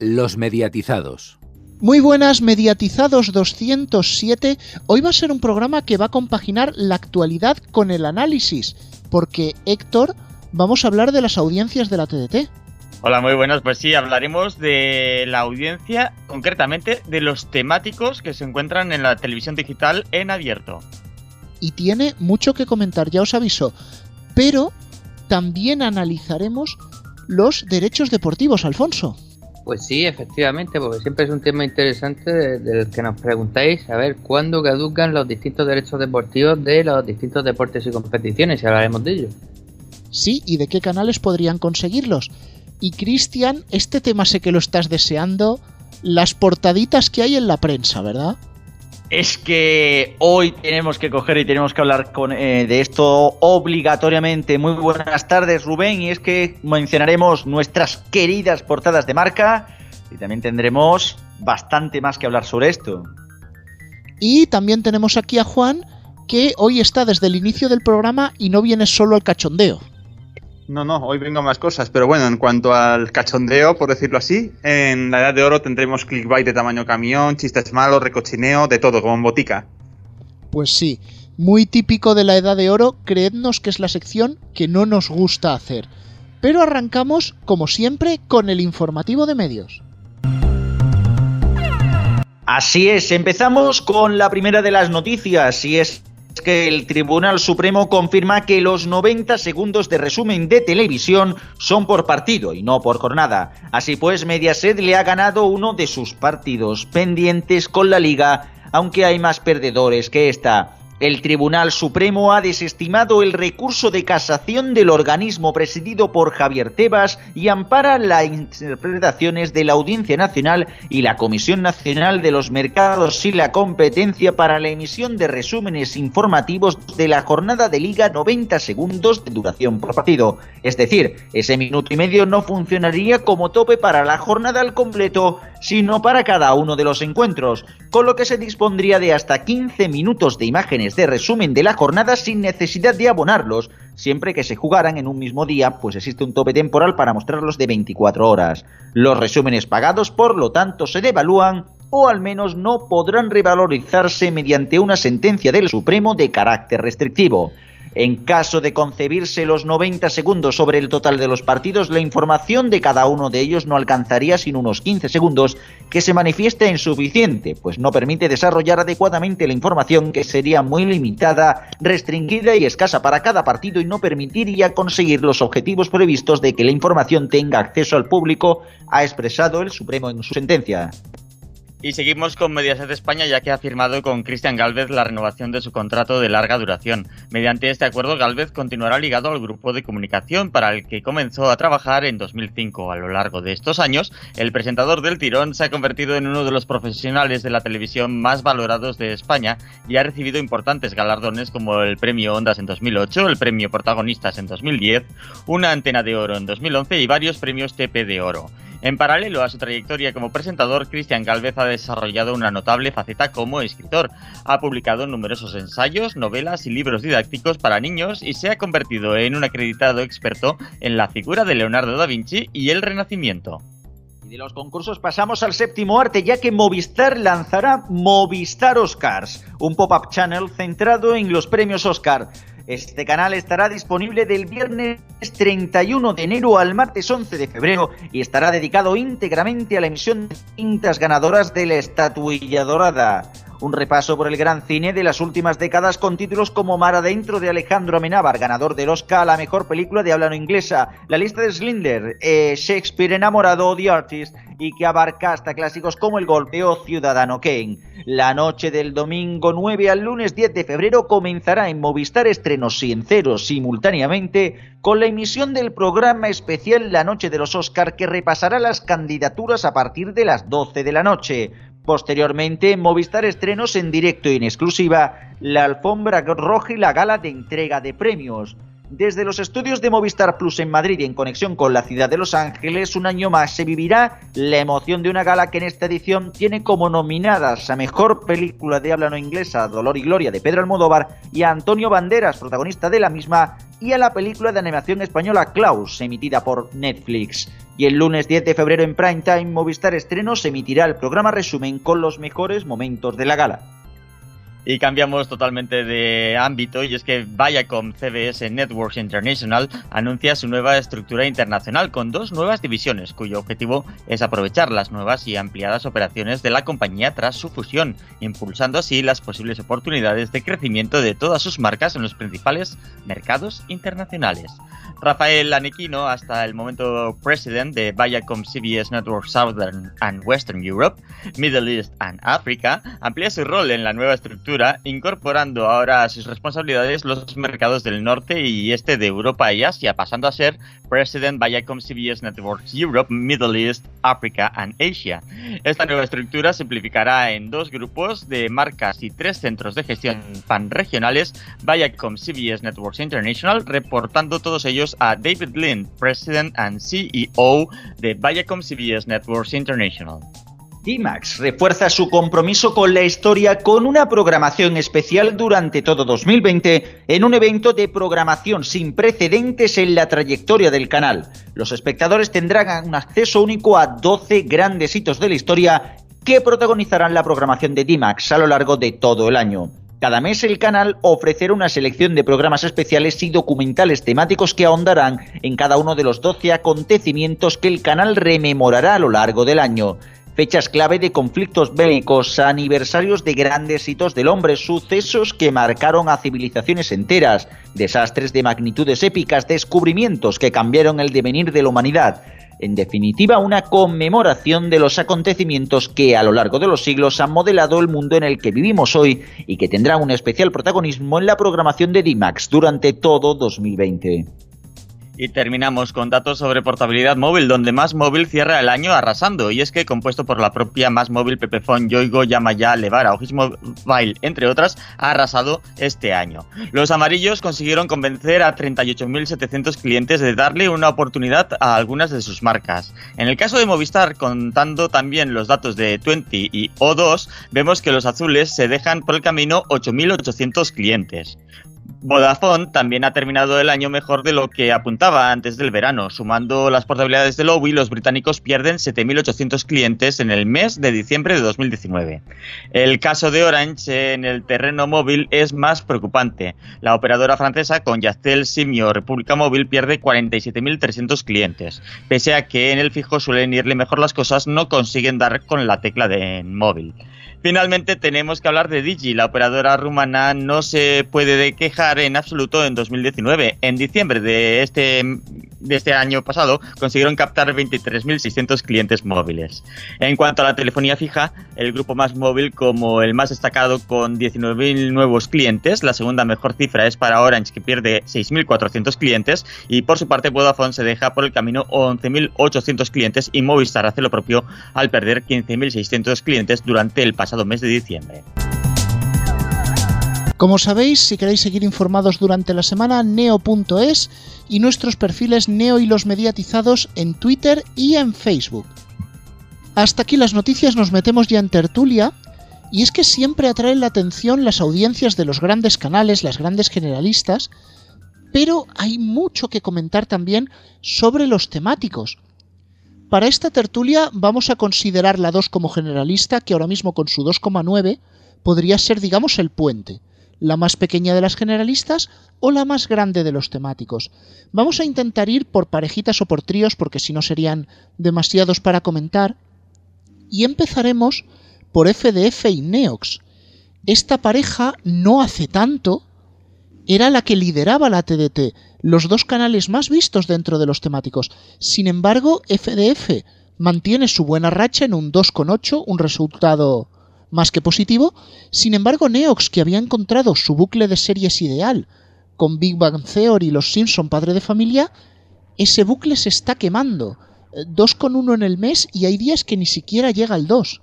Los mediatizados. Muy buenas, Mediatizados 207. Hoy va a ser un programa que va a compaginar la actualidad con el análisis, porque Héctor, vamos a hablar de las audiencias de la TDT. Hola, muy buenas. Pues sí, hablaremos de la audiencia, concretamente de los temáticos que se encuentran en la televisión digital en abierto. Y tiene mucho que comentar, ya os aviso. Pero también analizaremos los derechos deportivos, Alfonso. Pues sí, efectivamente, porque siempre es un tema interesante del que nos preguntáis, a ver, ¿cuándo caducan los distintos derechos deportivos de los distintos deportes y competiciones? Y hablaremos de ello. Sí, ¿y de qué canales podrían conseguirlos? Y Cristian, este tema sé que lo estás deseando, las portaditas que hay en la prensa, ¿verdad? Es que hoy tenemos que coger y tenemos que hablar con, eh, de esto obligatoriamente. Muy buenas tardes, Rubén. Y es que mencionaremos nuestras queridas portadas de marca y también tendremos bastante más que hablar sobre esto. Y también tenemos aquí a Juan, que hoy está desde el inicio del programa y no viene solo al cachondeo. No, no, hoy vengo más cosas, pero bueno, en cuanto al cachondeo, por decirlo así, en la Edad de Oro tendremos clickbait de tamaño camión, chistes malos, recochineo, de todo, como en botica. Pues sí, muy típico de la Edad de Oro, creednos que es la sección que no nos gusta hacer. Pero arrancamos, como siempre, con el informativo de medios. Así es, empezamos con la primera de las noticias, y es que el Tribunal Supremo confirma que los 90 segundos de resumen de televisión son por partido y no por jornada. Así pues, Mediaset le ha ganado uno de sus partidos pendientes con la liga, aunque hay más perdedores que esta. El Tribunal Supremo ha desestimado el recurso de casación del organismo presidido por Javier Tebas y ampara las interpretaciones de la Audiencia Nacional y la Comisión Nacional de los Mercados y la Competencia para la emisión de resúmenes informativos de la jornada de liga 90 segundos de duración por partido. Es decir, ese minuto y medio no funcionaría como tope para la jornada al completo, sino para cada uno de los encuentros, con lo que se dispondría de hasta 15 minutos de imágenes de resumen de la jornada sin necesidad de abonarlos, siempre que se jugaran en un mismo día, pues existe un tope temporal para mostrarlos de 24 horas. Los resúmenes pagados, por lo tanto, se devalúan o al menos no podrán revalorizarse mediante una sentencia del Supremo de carácter restrictivo. En caso de concebirse los 90 segundos sobre el total de los partidos, la información de cada uno de ellos no alcanzaría sin unos 15 segundos, que se manifiesta insuficiente, pues no permite desarrollar adecuadamente la información que sería muy limitada, restringida y escasa para cada partido y no permitiría conseguir los objetivos previstos de que la información tenga acceso al público, ha expresado el Supremo en su sentencia. Y seguimos con Mediaset España ya que ha firmado con Cristian Galvez la renovación de su contrato de larga duración. Mediante este acuerdo, Galvez continuará ligado al grupo de comunicación para el que comenzó a trabajar en 2005. A lo largo de estos años, el presentador del Tirón se ha convertido en uno de los profesionales de la televisión más valorados de España y ha recibido importantes galardones como el Premio Ondas en 2008, el Premio Protagonistas en 2010, una Antena de Oro en 2011 y varios premios TP de Oro. En paralelo a su trayectoria como presentador, Cristian Galvez ha desarrollado una notable faceta como escritor. Ha publicado numerosos ensayos, novelas y libros didácticos para niños y se ha convertido en un acreditado experto en la figura de Leonardo da Vinci y el Renacimiento. Y de los concursos pasamos al séptimo arte, ya que Movistar lanzará Movistar Oscars, un pop-up channel centrado en los premios Oscar. Este canal estará disponible del viernes 31 de enero al martes 11 de febrero y estará dedicado íntegramente a la emisión de cintas ganadoras de la estatuilla dorada. Un repaso por el gran cine de las últimas décadas con títulos como Mar Adentro de Alejandro Amenábar, ganador del Oscar a la mejor película de habla no inglesa, La lista de Slinder, eh, Shakespeare enamorado The Artist, y que abarca hasta clásicos como El Golpe o Ciudadano Kane. La noche del domingo 9 al lunes 10 de febrero comenzará en Movistar estrenos sinceros simultáneamente con la emisión del programa especial La Noche de los Oscar que repasará las candidaturas a partir de las 12 de la noche. Posteriormente, Movistar estrenos en directo y en exclusiva la alfombra roja y la gala de entrega de premios. Desde los estudios de Movistar Plus en Madrid y en conexión con la ciudad de Los Ángeles, un año más se vivirá la emoción de una gala que en esta edición tiene como nominadas a Mejor Película de Habla No Inglesa, Dolor y Gloria de Pedro Almodóvar y a Antonio Banderas, protagonista de la misma, y a la película de animación española Klaus, emitida por Netflix. Y el lunes 10 de febrero en Prime Time, Movistar Estrenos emitirá el programa resumen con los mejores momentos de la gala. Y cambiamos totalmente de ámbito y es que Viacom CBS Networks International anuncia su nueva estructura internacional con dos nuevas divisiones cuyo objetivo es aprovechar las nuevas y ampliadas operaciones de la compañía tras su fusión, impulsando así las posibles oportunidades de crecimiento de todas sus marcas en los principales mercados internacionales. Rafael Anequino, hasta el momento president de Viacom CBS Network Southern and Western Europe, Middle East and Africa, amplía su rol en la nueva estructura, incorporando ahora a sus responsabilidades los mercados del norte y este de Europa y Asia, pasando a ser president Viacom CBS Networks Europe, Middle East, Africa and Asia. Esta nueva estructura simplificará en dos grupos de marcas y tres centros de gestión panregionales Viacom CBS Networks International, reportando todos ellos a David Lynn, President and CEO de Viacom CBS Networks International. D-Max refuerza su compromiso con la historia con una programación especial durante todo 2020 en un evento de programación sin precedentes en la trayectoria del canal. Los espectadores tendrán un acceso único a 12 grandes hitos de la historia que protagonizarán la programación de D-Max a lo largo de todo el año. Cada mes el canal ofrecerá una selección de programas especiales y documentales temáticos que ahondarán en cada uno de los 12 acontecimientos que el canal rememorará a lo largo del año. Fechas clave de conflictos bélicos, aniversarios de grandes hitos del hombre, sucesos que marcaron a civilizaciones enteras, desastres de magnitudes épicas, descubrimientos que cambiaron el devenir de la humanidad. En definitiva, una conmemoración de los acontecimientos que a lo largo de los siglos han modelado el mundo en el que vivimos hoy y que tendrán un especial protagonismo en la programación de DIMAX durante todo 2020. Y terminamos con datos sobre portabilidad móvil, donde Más Móvil cierra el año arrasando. Y es que, compuesto por la propia Más Móvil, Pepefon, Yoigo, Yamaya, Levara o Mobile, entre otras, ha arrasado este año. Los amarillos consiguieron convencer a 38.700 clientes de darle una oportunidad a algunas de sus marcas. En el caso de Movistar, contando también los datos de 20 y O2, vemos que los azules se dejan por el camino 8.800 clientes. Vodafone también ha terminado el año mejor de lo que apuntaba antes del verano. Sumando las portabilidades de Lobby, los británicos pierden 7.800 clientes en el mes de diciembre de 2019. El caso de Orange en el terreno móvil es más preocupante. La operadora francesa con Yastel, Simio República Móvil pierde 47.300 clientes. Pese a que en el fijo suelen irle mejor las cosas, no consiguen dar con la tecla de móvil. Finalmente tenemos que hablar de Digi. La operadora rumana no se puede quejar en absoluto en 2019. En diciembre de este, de este año pasado consiguieron captar 23.600 clientes móviles. En cuanto a la telefonía fija, el grupo más móvil como el más destacado con 19.000 nuevos clientes. La segunda mejor cifra es para Orange que pierde 6.400 clientes y por su parte Vodafone se deja por el camino 11.800 clientes y Movistar hace lo propio al perder 15.600 clientes durante el pasado mes de diciembre. Como sabéis, si queréis seguir informados durante la semana, neo.es y nuestros perfiles Neo y los mediatizados en Twitter y en Facebook. Hasta aquí las noticias, nos metemos ya en tertulia, y es que siempre atraen la atención las audiencias de los grandes canales, las grandes generalistas, pero hay mucho que comentar también sobre los temáticos. Para esta tertulia vamos a considerar la 2 como generalista, que ahora mismo con su 2,9 podría ser, digamos, el puente, la más pequeña de las generalistas o la más grande de los temáticos. Vamos a intentar ir por parejitas o por tríos, porque si no serían demasiados para comentar. Y empezaremos por FDF y Neox. Esta pareja no hace tanto era la que lideraba la TDT, los dos canales más vistos dentro de los temáticos. Sin embargo, FDF mantiene su buena racha en un 2,8, un resultado más que positivo. Sin embargo, Neox, que había encontrado su bucle de series ideal con Big Bang Theory y Los Simpson padre de familia, ese bucle se está quemando. 2,1 en el mes y hay días que ni siquiera llega al 2.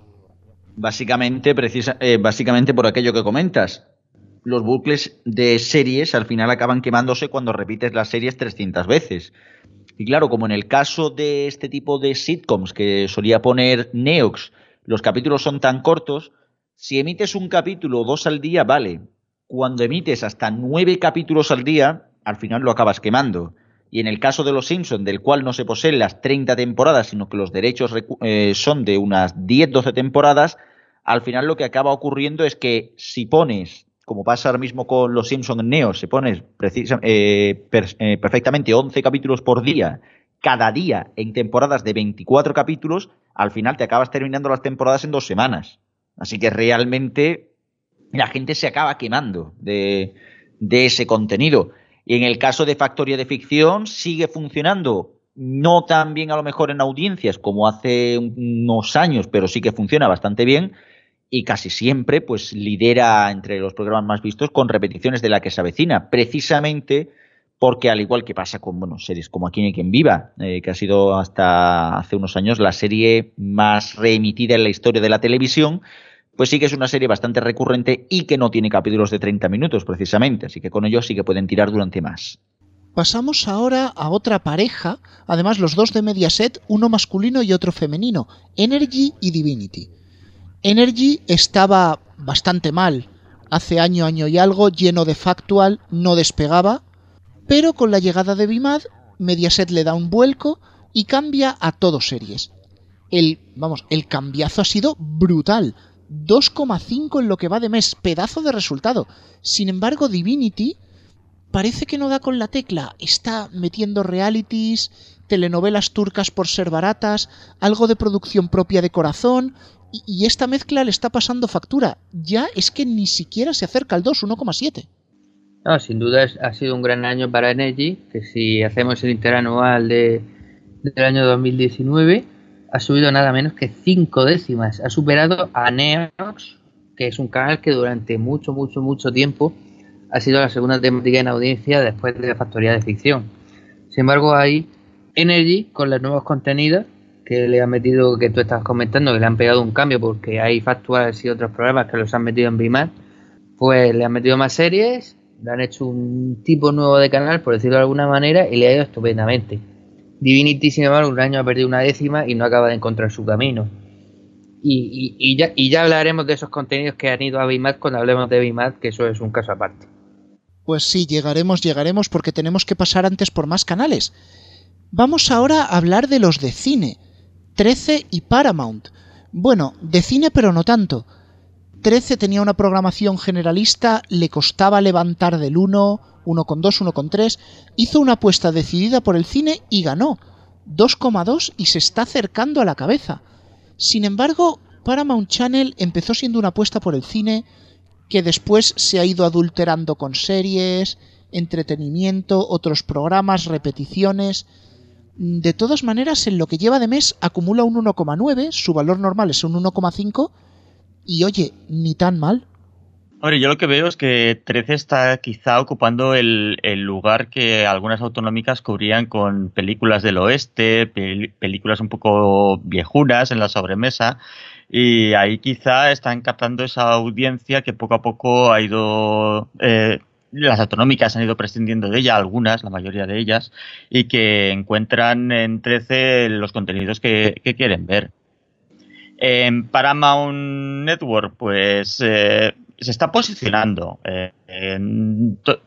Básicamente, precisa, eh, básicamente por aquello que comentas los bucles de series al final acaban quemándose cuando repites las series 300 veces. Y claro, como en el caso de este tipo de sitcoms que solía poner Neox, los capítulos son tan cortos, si emites un capítulo o dos al día, vale. Cuando emites hasta nueve capítulos al día, al final lo acabas quemando. y en el caso de Los Simpsons, del cual no se poseen las 30 temporadas, sino que los derechos eh, son de unas 10-12 temporadas, al final lo que acaba ocurriendo es que si pones, como pasa ahora mismo con Los Simpsons en Neo, se pones eh, eh, perfectamente 11 capítulos por día, cada día en temporadas de 24 capítulos, al final te acabas terminando las temporadas en dos semanas. Así que realmente la gente se acaba quemando de, ese contenido. Y en el caso de Factoría de Ficción sigue funcionando, no tan bien a lo mejor en audiencias como hace unos años, pero sí que funciona bastante bien y casi siempre pues lidera entre los programas más vistos con repeticiones de la que se avecina, precisamente porque al igual que pasa con bueno, series como Aquí no quien viva, eh, que ha sido hasta hace unos años la serie más reemitida en la historia de la televisión, pues sí que es una serie bastante recurrente y que no tiene capítulos de 30 minutos precisamente, así que con ellos sí que pueden tirar durante más. Pasamos ahora a otra pareja, además los dos de Mediaset, uno masculino y otro femenino, Energy y Divinity. Energy estaba bastante mal, hace año, año y algo, lleno de factual, no despegaba, pero con la llegada de Bimad, Mediaset le da un vuelco y cambia a todo series. El, vamos, el cambiazo ha sido brutal. 2,5 en lo que va de mes, pedazo de resultado. Sin embargo, Divinity parece que no da con la tecla, está metiendo realities, telenovelas turcas por ser baratas, algo de producción propia de corazón, y, esta mezcla le está pasando factura. Ya es que ni siquiera se acerca al 2, 1,7. No, sin duda ha sido un gran año para Energy, que si hacemos el interanual de, del año 2019, ha subido nada menos que 5 décimas. Ha superado a Neox, que es un canal que durante mucho, mucho, mucho tiempo ha sido la segunda temática en audiencia después de la Factoría de Ficción. Sin embargo, hay Energy con los nuevos contenidos que le han metido, que tú estás comentando, que le han pegado un cambio porque hay factuales y otros programas que los han metido en Bimar, pues le han metido más series, le han hecho un tipo nuevo de canal, por decirlo de alguna manera, y le ha ido estupendamente. Divinity, sin embargo, un año ha perdido una décima y no acaba de encontrar su camino. Y, ya, hablaremos de esos contenidos que han ido a BIMAT cuando hablemos de BIMAT, que eso es un caso aparte. Pues sí, llegaremos, llegaremos porque tenemos que pasar antes por más canales. Vamos ahora a hablar de los de cine, 13 y Paramount. Bueno, de cine pero no tanto. 13 tenía una programación generalista, le costaba levantar del 1, 1,2, 1,3, hizo una apuesta decidida por el cine y ganó 2,2 y se está acercando a la cabeza. Sin embargo, Paramount Channel empezó siendo una apuesta por el cine que después se ha ido adulterando con series, entretenimiento, otros programas, repeticiones. De todas maneras, en lo que lleva de mes acumula un 1,9, su valor normal es un 1,5 y oye, ni tan mal. Hombre, yo lo que veo es que 13 está quizá ocupando el, lugar que algunas autonómicas cubrían con películas del oeste, películas un poco viejunas en la sobremesa, y ahí quizá están captando esa audiencia que poco a poco ha ido... Eh, las autonómicas han ido prescindiendo de ella, algunas, la mayoría de ellas, y que encuentran en 13 los contenidos que, quieren ver. En Paramount Network, pues eh, se está posicionando. Eh,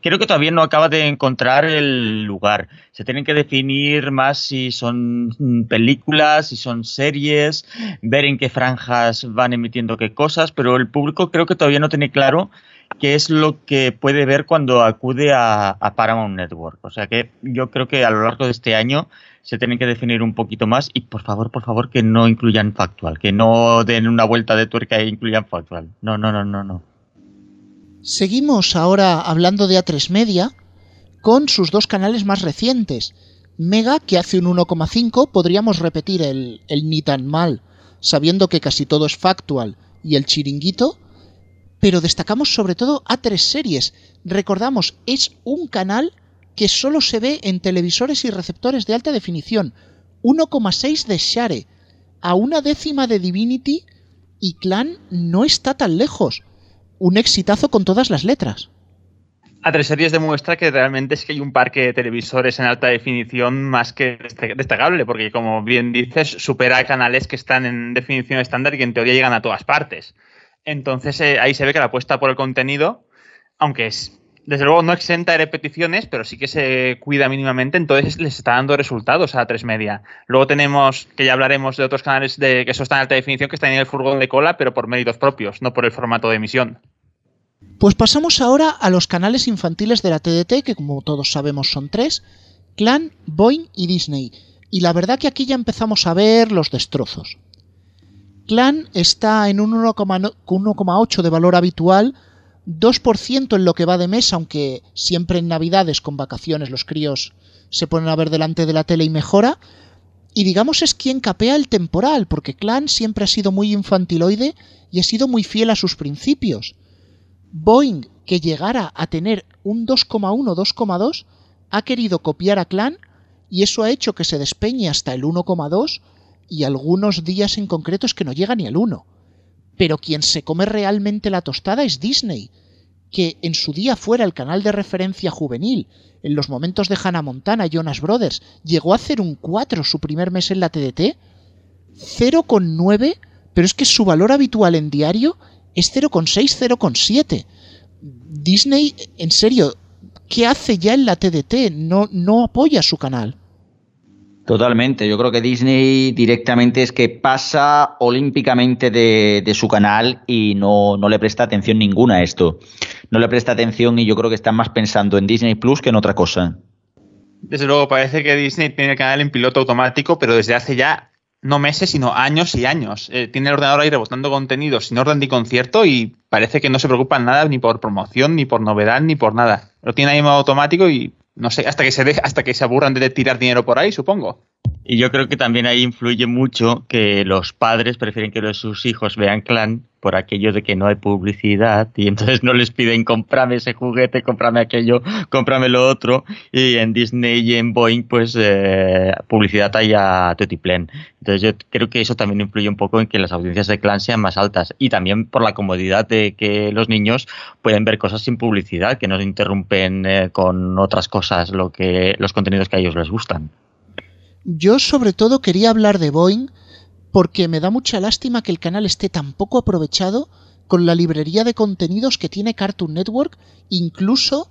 creo que todavía no acaba de encontrar el lugar. Se tienen que definir más si son películas, si son series, ver en qué franjas van emitiendo qué cosas, pero el público creo que todavía no tiene claro qué es lo que puede ver cuando acude a, a Paramount Network. O sea que yo creo que a lo largo de este año se tienen que definir un poquito más y por favor, por favor, que no incluyan factual, que no den una vuelta de tuerca e incluyan factual. No, no, no, no, no. Seguimos ahora hablando de A3 Media con sus dos canales más recientes. Mega, que hace un 1,5, podríamos repetir el, el ni tan mal, sabiendo que casi todo es factual, y el chiringuito, pero destacamos sobre todo A3 Series. Recordamos, es un canal que solo se ve en televisores y receptores de alta definición. 1,6 de Share. A una décima de Divinity y Clan no está tan lejos un exitazo con todas las letras. A tres series demuestra que realmente es que hay un parque de televisores en alta definición más que destacable, porque como bien dices, supera canales que están en definición estándar y en teoría llegan a todas partes. Entonces eh, ahí se ve que la apuesta por el contenido, aunque es desde luego no exenta de repeticiones, pero sí que se cuida mínimamente, entonces les está dando resultados a tres media. Luego tenemos, que ya hablaremos de otros canales de que eso está en alta definición, que están en el furgón de cola, pero por méritos propios, no por el formato de emisión. Pues pasamos ahora a los canales infantiles de la TDT, que como todos sabemos son tres, Clan, Boeing y Disney. Y la verdad que aquí ya empezamos a ver los destrozos. Clan está en un 1,8 de valor habitual, 2% en lo que va de mes, aunque siempre en Navidades con vacaciones los críos se ponen a ver delante de la tele y mejora. Y digamos es quien capea el temporal, porque Clan siempre ha sido muy infantiloide y ha sido muy fiel a sus principios. Boeing, que llegara a tener un 2,1, 2,2, ha querido copiar a Clan y eso ha hecho que se despeñe hasta el 1,2 y algunos días en concreto es que no llega ni al 1. Pero quien se come realmente la tostada es Disney, que en su día fuera el canal de referencia juvenil, en los momentos de Hannah Montana Jonas Brothers, llegó a hacer un 4 su primer mes en la TDT, 0,9, pero es que su valor habitual en diario es 0,6, 0,7. Disney, en serio, ¿qué hace ya en la TDT? No, no apoya su canal. Totalmente, yo creo que Disney directamente es que pasa olímpicamente de, su canal y no, no, le presta atención ninguna a esto. No le presta atención y yo creo que están más pensando en Disney Plus que en otra cosa. Desde luego, parece que Disney tiene el canal en piloto automático, pero desde hace ya no meses, sino años y años. Eh, tiene el ordenador ahí rebotando contenido sin orden ni concierto y parece que no se preocupan nada ni por promoción, ni por novedad, ni por nada. Lo tiene ahí en automático y no sé, hasta que se deje, hasta que se aburran de tirar dinero por ahí, supongo. Y yo creo que también ahí influye mucho que los padres prefieren que sus hijos vean clan por aquello de que no hay publicidad y entonces no les piden cómprame ese juguete, cómprame aquello, cómprame lo otro y en Disney y en Boeing pues eh, publicidad hay a tutiplén. Entonces yo creo que eso también influye un poco en que las audiencias de clan sean más altas y también por la comodidad de que los niños pueden ver cosas sin publicidad, que no se interrumpen eh, con otras cosas lo que los contenidos que a ellos les gustan. Yo sobre todo quería hablar de Boeing porque me da mucha lástima que el canal esté tan poco aprovechado con la librería de contenidos que tiene Cartoon Network, incluso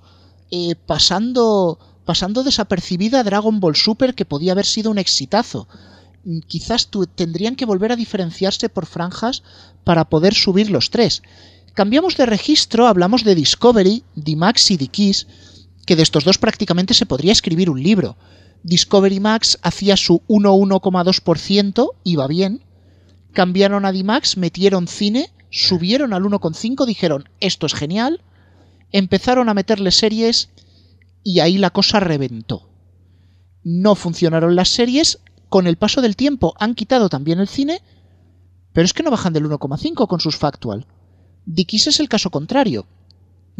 eh, pasando, pasando desapercibida Dragon Ball Super, que podía haber sido un exitazo. Quizás tendrían que volver a diferenciarse por franjas para poder subir los tres. Cambiamos de registro, hablamos de Discovery, D-Max y D-Kiss, que de estos dos prácticamente se podría escribir un libro. Discovery Max hacía su 1,1,2%, iba bien. Cambiaron a D-Max, metieron cine, subieron al 1,5, dijeron, esto es genial. Empezaron a meterle series y ahí la cosa reventó. No funcionaron las series, con el paso del tiempo han quitado también el cine, pero es que no bajan del 1,5 con sus factual. Dickies es el caso contrario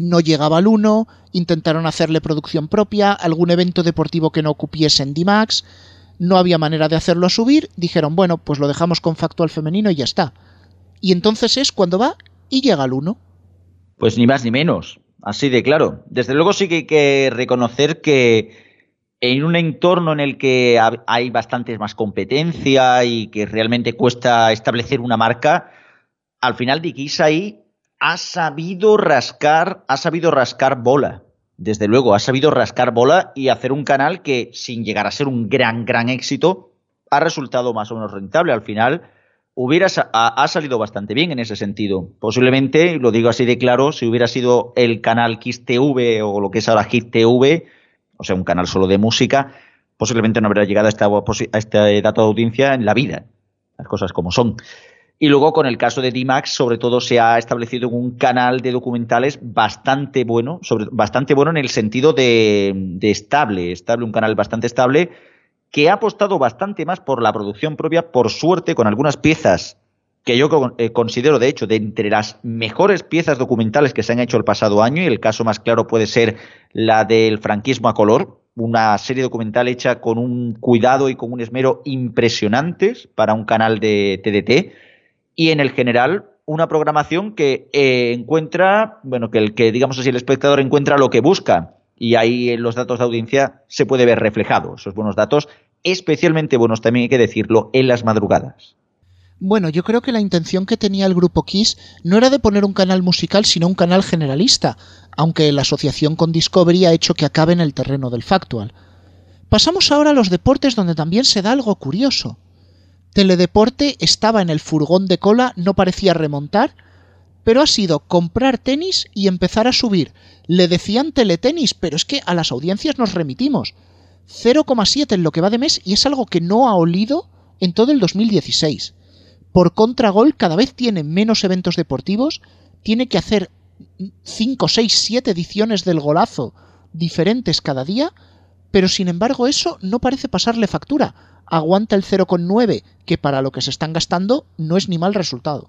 no llegaba al 1, intentaron hacerle producción propia, algún evento deportivo que no cupiese en D-Max, no había manera de hacerlo a subir, dijeron, bueno, pues lo dejamos con factual femenino y ya está. Y entonces es cuando va y llega al 1. Pues ni más ni menos, así de claro. Desde luego sí que hay que reconocer que en un entorno en el que hay bastante más competencia y que realmente cuesta establecer una marca, al final Dikis ahí ha sabido rascar, ha sabido rascar bola. Desde luego, ha sabido rascar bola y hacer un canal que, sin llegar a ser un gran, gran éxito, ha resultado más o menos rentable. Al final, hubiera, ha, salido bastante bien en ese sentido. Posiblemente, lo digo así de claro, si hubiera sido el canal Kiss TV o lo que es ahora Hit TV, o sea, un canal solo de música, posiblemente no habría llegado a, esta, a este dato de audiencia en la vida. Las cosas como son. Y luego con el caso de D-Max, sobre todo se ha establecido un canal de documentales bastante bueno, bastante bueno en el sentido de, estable, estable, un canal bastante estable, que ha apostado bastante más por la producción propia, por suerte, con algunas piezas que yo eh, considero, de hecho, de entre las mejores piezas documentales que se han hecho el pasado año, y el caso más claro puede ser la del franquismo a color, una serie documental hecha con un cuidado y con un esmero impresionantes para un canal de TDT y en el general una programación que eh, encuentra, bueno, que el que digamos así el espectador encuentra lo que busca y ahí en los datos de audiencia se puede ver reflejado esos buenos datos, especialmente buenos también hay que decirlo en las madrugadas. Bueno, yo creo que la intención que tenía el grupo Kiss no era de poner un canal musical, sino un canal generalista. aunque la asociación con Discovery ha hecho que acabe en el terreno del factual. Pasamos ahora a los deportes donde también se da algo curioso. Teledeporte estaba en el furgón de cola, no parecía remontar, pero ha sido comprar tenis y empezar a subir. Le decían teletenis, pero es que a las audiencias nos remitimos. 0,7 en lo que va de mes y es algo que no ha olido en todo el 2016. Por contragol cada vez tiene menos eventos deportivos, tiene que hacer 5, 6, 7 ediciones del golazo diferentes cada día, pero sin embargo eso no parece pasarle factura. Aguanta el 0,9, que para lo que se están gastando no es ni mal resultado.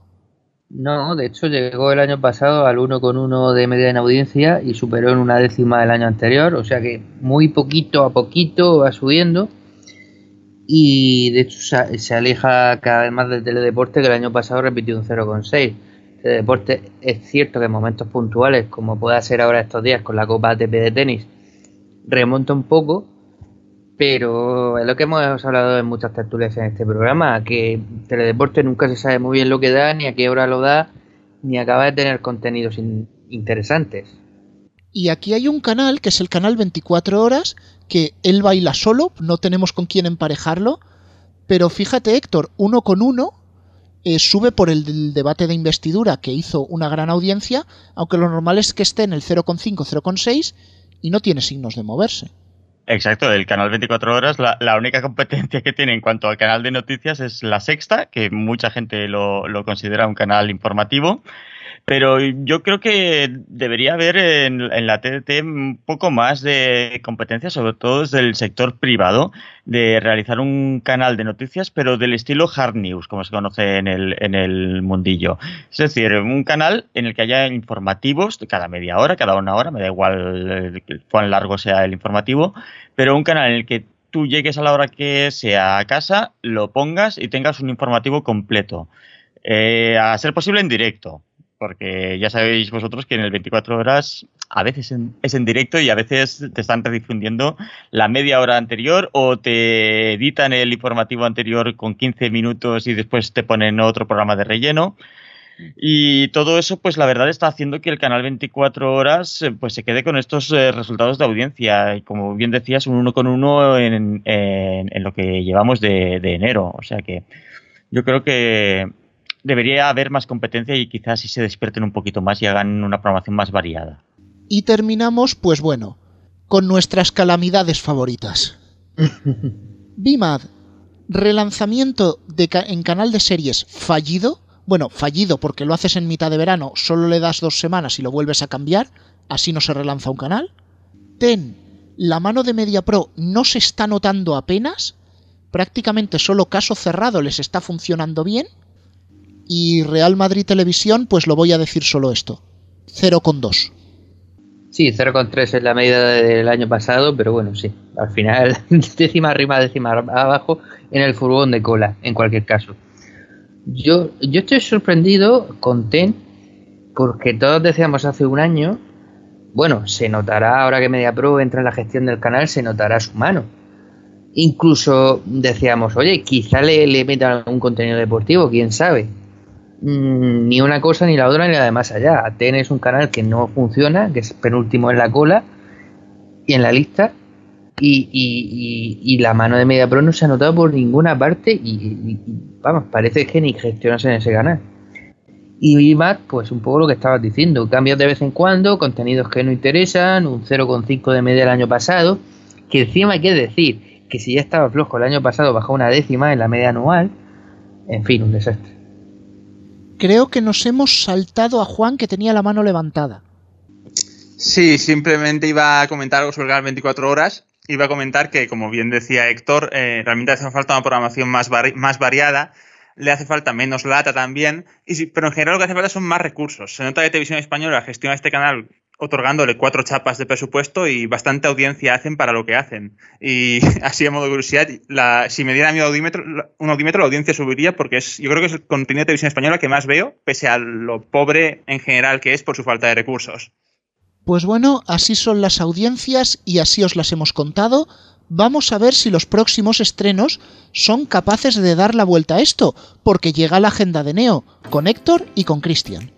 No, de hecho llegó el año pasado al 1,1 de media en audiencia y superó en una décima el año anterior, o sea que muy poquito a poquito va subiendo y de hecho se, aleja cada vez más del teledeporte que el año pasado repitió un 0,6. Teledeporte es cierto que en momentos puntuales, como puede ser ahora estos días con la Copa ATP de tenis, remonta un poco, pero es lo que hemos hablado en muchas tertulias en este programa, que teledeporte nunca se sabe muy bien lo que da, ni a qué hora lo da, ni acaba de tener contenidos interesantes. Y aquí hay un canal, que es el canal 24 horas, que él baila solo, no tenemos con quién emparejarlo, pero fíjate Héctor, uno con uno eh, sube por el, debate de investidura que hizo una gran audiencia, aunque lo normal es que esté en el 0,5, 0,6 y no tiene signos de moverse. Exacto, el canal 24 horas, la, única competencia que tiene en cuanto al canal de noticias es la sexta, que mucha gente lo, lo considera un canal informativo. Pero yo creo que debería haber en, la TDT un poco más de competencia, sobre todo desde el sector privado, de realizar un canal de noticias, pero del estilo hard news, como se conoce en el, en el mundillo. Es decir, un canal en el que haya informativos de cada media hora, cada una hora, me da igual eh, cuán largo sea el informativo, pero un canal en el que tú llegues a la hora que sea a casa, lo pongas y tengas un informativo completo. Eh, a ser posible en directo, porque ya sabéis vosotros que en el 24 horas a veces es en directo y a veces te están redifundiendo la media hora anterior o te editan el informativo anterior con 15 minutos y después te ponen otro programa de relleno. Y todo eso, pues la verdad está haciendo que el canal 24 horas eh, pues se quede con estos eh, resultados de audiencia. Y como bien decías, un uno con uno en, en, lo que llevamos de, de enero. O sea que yo creo que debería haber más competencia y quizás si se despierten un poquito más y hagan una programación más variada. Y terminamos, pues bueno, con nuestras calamidades favoritas. Bimad, relanzamiento de en canal de series fallido. Bueno, fallido porque lo haces en mitad de verano, solo le das dos semanas y lo vuelves a cambiar, así no se relanza un canal. Ten, la mano de Media Pro no se está notando apenas, prácticamente solo caso cerrado les está funcionando bien y Real Madrid Televisión, pues lo voy a decir solo esto. 0,2. Sí, 0,3 es la medida del año pasado, pero bueno, sí. Al final, décima arriba, décima abajo en el furgón de cola, en cualquier caso. Yo, yo estoy sorprendido con TEN, porque todos decíamos hace un año, bueno, se notará ahora que MediaPro entra en la gestión del canal, se notará su mano. Incluso decíamos, oye, quizá le, le metan un contenido deportivo, quién sabe Mm, ni una cosa ni la otra ni la de más allá. ATN es un canal que no funciona, que es penúltimo en la cola y en la lista. Y, la mano de Media Pro no se ha notado por ninguna parte y, vamos, parece que ni gestionas en ese canal. Y más, pues un poco lo que estabas diciendo, cambios de vez en cuando, contenidos que no interesan, un 0,5 de media el año pasado, que encima hay que decir que si ya estaba flojo el año pasado bajó una décima en la media anual, en fin, un desastre creo que nos hemos saltado a Juan que tenía la mano levantada. Sí, simplemente iba a comentar algo sobre el 24 horas. Iba a comentar que, como bien decía Héctor, eh, realmente hace falta una programación más, más variada, le hace falta menos lata también, y, pero en general lo que hace falta son más recursos. Se nota que Televisión Española gestiona este canal otorgándole cuatro chapas de presupuesto y bastante audiencia hacen para lo que hacen. Y así a modo de curiosidad, si me diera mi audímetro, un audímetro, la audiencia subiría porque es, yo creo que es el contenido de televisión española que más veo, pese a lo pobre en general que es por su falta de recursos. Pues bueno, así son las audiencias y así os las hemos contado. Vamos a ver si los próximos estrenos son capaces de dar la vuelta a esto, porque llega la agenda de Neo, con Héctor y con Cristian.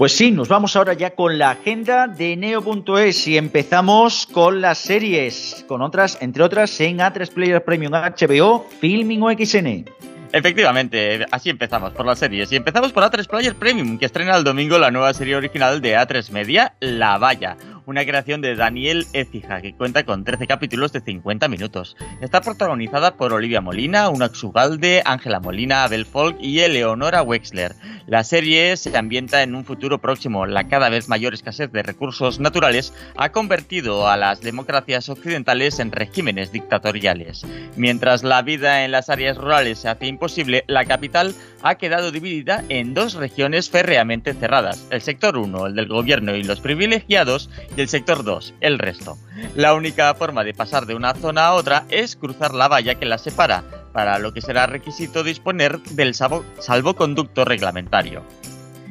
Pues sí, nos vamos ahora ya con la agenda de Neo.es y empezamos con las series, con otras, entre otras, en A3 Player Premium HBO, Filming o XN. Efectivamente, así empezamos por las series. Y empezamos por A3 Player Premium, que estrena el domingo la nueva serie original de A3 Media, La Valla una creación de Daniel Ecija que cuenta con 13 capítulos de 50 minutos. Está protagonizada por Olivia Molina, Unax Ugalde, Ángela Molina, Abel Folk y Eleonora Wexler. La serie se ambienta en un futuro próximo. La cada vez mayor escasez de recursos naturales ha convertido a las democracias occidentales en regímenes dictatoriales. Mientras la vida en las áreas rurales se hace imposible, la capital ha quedado dividida en dos regiones férreamente cerradas. El sector 1, el del gobierno y los privilegiados, el sector 2, el resto. La única forma de pasar de una zona a otra es cruzar la valla que la separa, para lo que será requisito disponer del salvoconducto reglamentario.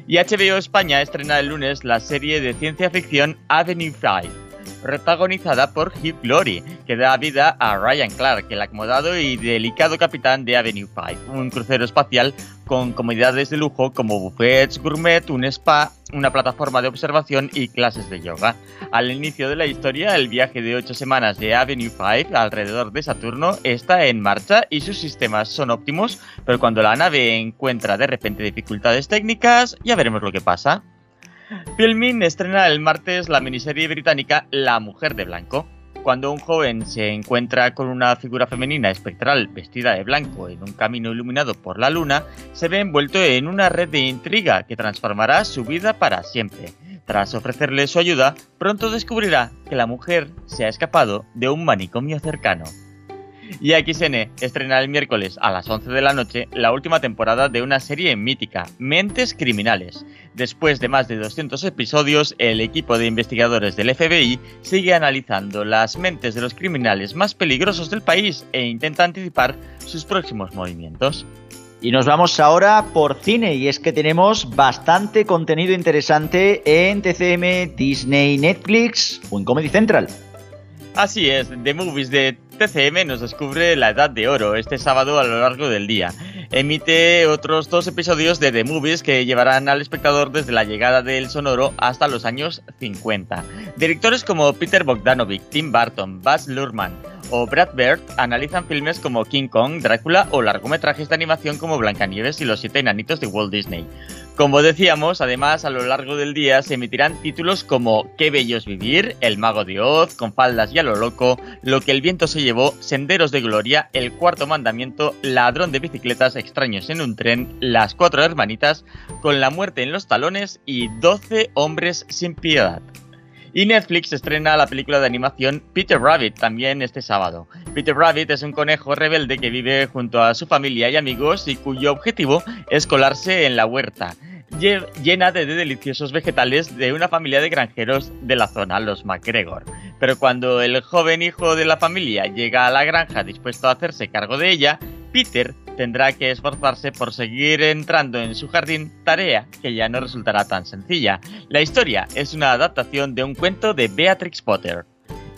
Y HBO España estrena el lunes la serie de ciencia ficción Avenue 5 protagonizada por Hugh Glory, que da vida a Ryan Clark, el acomodado y delicado capitán de Avenue 5, un crucero espacial con comodidades de lujo como buffets gourmet, un spa, una plataforma de observación y clases de yoga. Al inicio de la historia, el viaje de 8 semanas de Avenue 5 alrededor de Saturno está en marcha y sus sistemas son óptimos, pero cuando la nave encuentra de repente dificultades técnicas, ya veremos lo que pasa. Filmin estrena el martes la miniserie británica La Mujer de Blanco. Cuando un joven se encuentra con una figura femenina espectral vestida de blanco en un camino iluminado por la luna, se ve envuelto en una red de intriga que transformará su vida para siempre. Tras ofrecerle su ayuda, pronto descubrirá que la mujer se ha escapado de un manicomio cercano. Y XN estrena el miércoles a las 11 de la noche la última temporada de una serie mítica, Mentes Criminales. Después de más de 200 episodios, el equipo de investigadores del FBI sigue analizando las mentes de los criminales más peligrosos del país e intenta anticipar sus próximos movimientos. Y nos vamos ahora por cine y es que tenemos bastante contenido interesante en TCM, Disney, Netflix o en Comedy Central. Así es, The Movies de TCM nos descubre la Edad de Oro este sábado a lo largo del día. Emite otros dos episodios de The Movies que llevarán al espectador desde la llegada del sonoro hasta los años 50. Directores como Peter Bogdanovich, Tim Burton, Baz Luhrmann o Brad Bird analizan filmes como King Kong, Drácula o largometrajes de animación como Blancanieves y los siete enanitos de Walt Disney. Como decíamos, además a lo largo del día se emitirán títulos como Qué bello es vivir, El mago de Oz, Con faldas y a lo loco, Lo que el viento se llevó, Senderos de Gloria, El cuarto mandamiento, Ladrón de bicicletas extraños en un tren, Las cuatro hermanitas, Con la muerte en los talones y 12 hombres sin piedad. Y Netflix estrena la película de animación Peter Rabbit también este sábado. Peter Rabbit es un conejo rebelde que vive junto a su familia y amigos y cuyo objetivo es colarse en la huerta llena de deliciosos vegetales de una familia de granjeros de la zona, los MacGregor. Pero cuando el joven hijo de la familia llega a la granja dispuesto a hacerse cargo de ella, Peter tendrá que esforzarse por seguir entrando en su jardín, tarea que ya no resultará tan sencilla. La historia es una adaptación de un cuento de Beatrix Potter.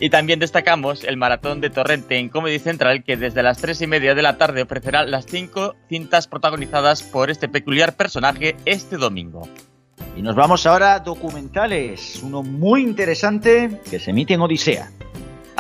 Y también destacamos el maratón de Torrente en Comedy Central que desde las 3 y media de la tarde ofrecerá las 5 cintas protagonizadas por este peculiar personaje este domingo. Y nos vamos ahora a documentales, uno muy interesante que se emite en Odisea.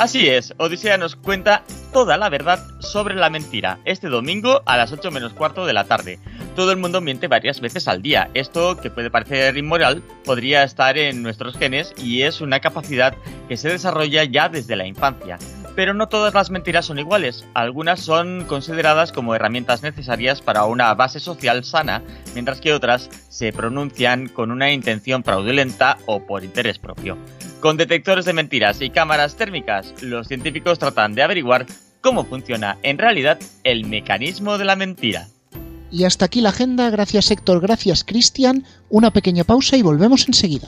Así es, Odisea nos cuenta toda la verdad sobre la mentira, este domingo a las 8 menos cuarto de la tarde. Todo el mundo miente varias veces al día. Esto, que puede parecer inmoral, podría estar en nuestros genes y es una capacidad que se desarrolla ya desde la infancia. Pero no todas las mentiras son iguales. Algunas son consideradas como herramientas necesarias para una base social sana, mientras que otras se pronuncian con una intención fraudulenta o por interés propio. Con detectores de mentiras y cámaras térmicas, los científicos tratan de averiguar cómo funciona en realidad el mecanismo de la mentira. Y hasta aquí la agenda, gracias Héctor, gracias Cristian, una pequeña pausa y volvemos enseguida.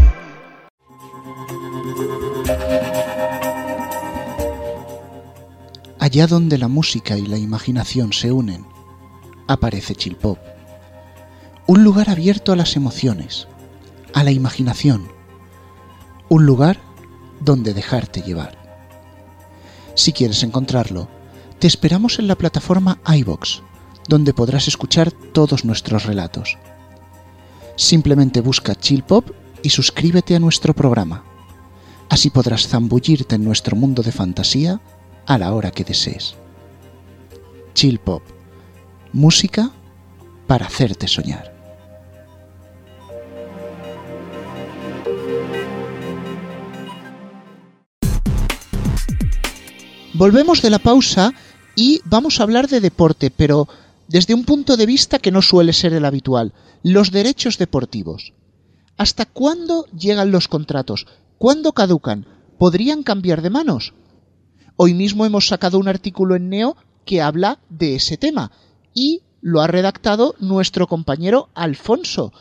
Allá donde la música y la imaginación se unen, aparece Chill Pop. Un lugar abierto a las emociones, a la imaginación. Un lugar donde dejarte llevar. Si quieres encontrarlo, te esperamos en la plataforma iBox, donde podrás escuchar todos nuestros relatos. Simplemente busca Chill Pop y suscríbete a nuestro programa. Así podrás zambullirte en nuestro mundo de fantasía a la hora que desees. Chill Pop. Música para hacerte soñar. Volvemos de la pausa y vamos a hablar de deporte, pero desde un punto de vista que no suele ser el habitual, los derechos deportivos. ¿Hasta cuándo llegan los contratos? ¿Cuándo caducan? ¿Podrían cambiar de manos? Hoy mismo hemos sacado un artículo en Neo que habla de ese tema y lo ha redactado nuestro compañero Alfonso.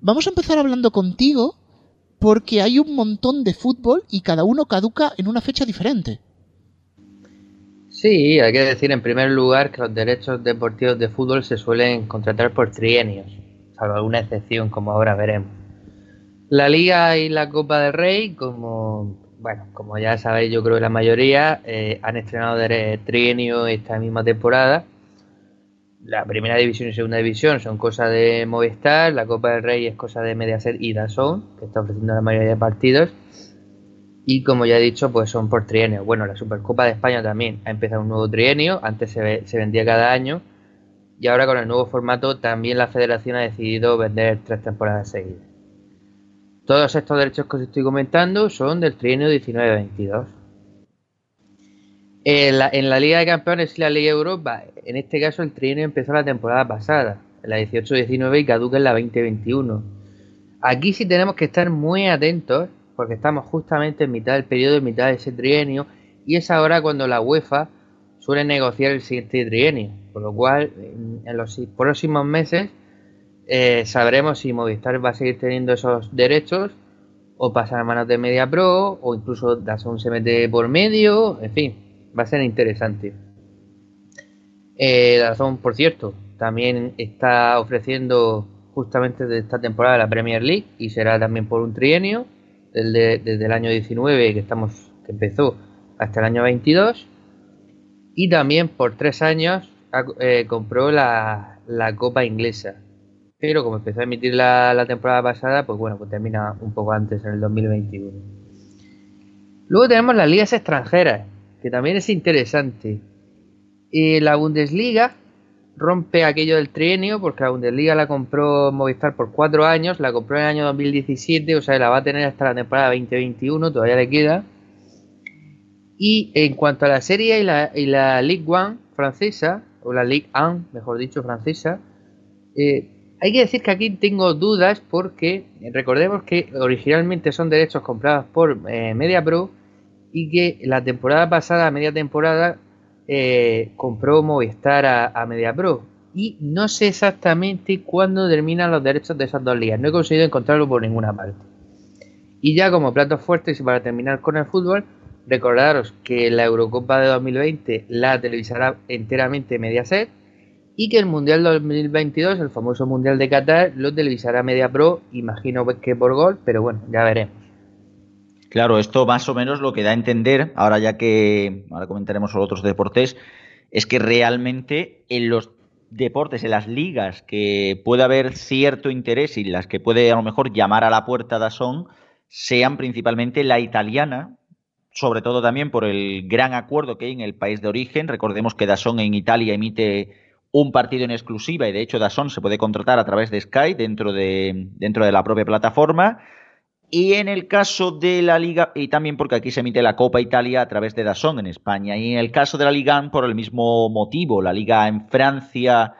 Vamos a empezar hablando contigo porque hay un montón de fútbol y cada uno caduca en una fecha diferente. Sí, hay que decir en primer lugar que los derechos deportivos de fútbol se suelen contratar por trienios, salvo alguna excepción como ahora veremos. La Liga y la Copa del Rey, como bueno, como ya sabéis, yo creo que la mayoría eh, han estrenado de trienio esta misma temporada. La primera división y segunda división son cosas de Movistar, la Copa del Rey es cosa de Mediaset y Dazón, que está ofreciendo la mayoría de partidos y como ya he dicho, pues son por trienio. Bueno, la Supercopa de España también ha empezado un nuevo trienio, antes se, se, vendía cada año y ahora con el nuevo formato también la federación ha decidido vender tres temporadas seguidas. Todos estos derechos que os estoy comentando son del trienio 19-22. En la, Liga de Campeones y la Liga Europa, en este caso el trienio empezó la temporada pasada, en la 18-19 y caduca en la 20-21. Aquí sí tenemos que estar muy atentos porque estamos justamente en mitad del periodo, en mitad de ese trienio, y es ahora cuando la UEFA suele negociar el siguiente trienio, por lo cual en los próximos meses eh, sabremos si Movistar va a seguir teniendo esos derechos o pasar a manos de Media Pro o incluso Dazón se mete por medio, en fin, va a ser interesante. Eh, Dazón, por cierto, también está ofreciendo justamente de esta temporada la Premier League y será también por un trienio desde, el año 19 que estamos que empezó hasta el año 22 y también por tres años eh, compró la, Copa Inglesa pero como empezó a emitir la, temporada pasada pues bueno pues termina un poco antes en el 2021 luego tenemos las ligas extranjeras que también es interesante y la Bundesliga rompe aquello del trienio, porque la Bundesliga la compró Movistar por cuatro años, la compró en el año 2017, o sea, la va a tener hasta la temporada 2021, todavía le queda. Y en cuanto a la serie y la, y la Ligue 1 francesa, o la Ligue 1, mejor dicho, francesa, eh, hay que decir que aquí tengo dudas porque recordemos que originalmente son derechos comprados por eh, Media Pro y que la temporada pasada, media temporada, eh, compró Movistar a, a MediaPro y no sé exactamente cuándo terminan los derechos de esas dos ligas. No he conseguido encontrarlo por ninguna parte. Y ya como platos fuertes y para terminar con el fútbol, recordaros que la Eurocopa de 2020 la televisará enteramente Mediaset y que el Mundial 2022, el famoso Mundial de Qatar, lo televisará MediaPro, imagino que por gol, pero bueno, ya veremos. Claro, esto más o menos lo que da a entender, ahora ya que ahora comentaremos sobre otros deportes, es que realmente en los deportes, en las ligas que puede haber cierto interés y las que puede a lo mejor llamar a la puerta Son, sean principalmente la italiana, sobre todo también por el gran acuerdo que hay en el país de origen. Recordemos que Dazón en Italia emite un partido en exclusiva y de hecho Dazón se puede contratar a través de Sky dentro de, dentro de la propia plataforma. Y en el caso de la Liga, y también porque aquí se emite la Copa Italia a través de Dazón en España, y en el caso de la Liga por el mismo motivo, la Liga en Francia,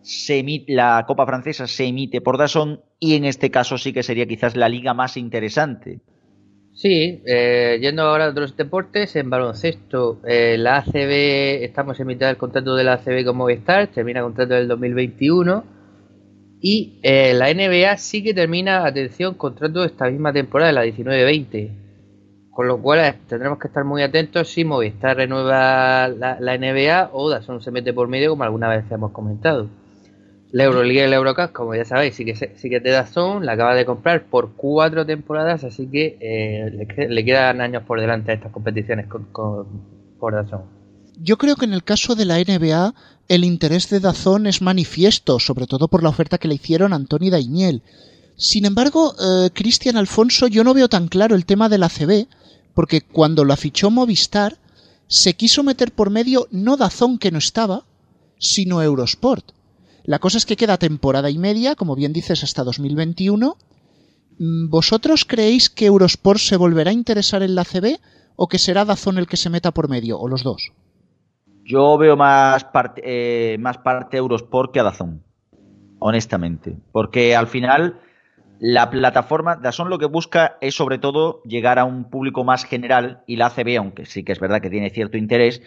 se emite, la Copa Francesa se emite por Dazón, y en este caso sí que sería quizás la liga más interesante. Sí, eh, yendo ahora a otros deportes, en baloncesto, eh, la ACB, estamos en mitad del contrato de la ACB con Movistar, termina el contrato del 2021 y eh, la NBA sí que termina, atención, contrato esta misma temporada, la 19-20, Con lo cual eh, tendremos que estar muy atentos si Movistar renueva la, NBA o Dazón se mete por medio, como alguna vez hemos comentado. La Euroliga y la Eurocup, como ya sabéis, sí que, sí que te Dazón, la acaba de comprar por cuatro temporadas, así que eh, le, quedan años por delante a estas competiciones con, por Dazón. Yo creo que en el caso de la NBA el interés de Dazón es manifiesto, sobre todo por la oferta que le hicieron Antoni Daimiel. Sin embargo, eh, Cristian Alfonso, yo no veo tan claro el tema de la CB, porque cuando la fichó Movistar, se quiso meter por medio no Dazón que no estaba, sino Eurosport. La cosa es que queda temporada y media, como bien dices, hasta 2021. Mm, ¿Vosotros creéis que Eurosport se volverá a interesar en la CB o que será Dazón el que se meta por medio, o los dos? Yo veo más parte, eh, más parte Eurosport que a Dazón, honestamente. Porque al final la plataforma, Dazón lo que busca es sobre todo llegar a un público más general y la ACB, aunque sí que es verdad que tiene cierto interés,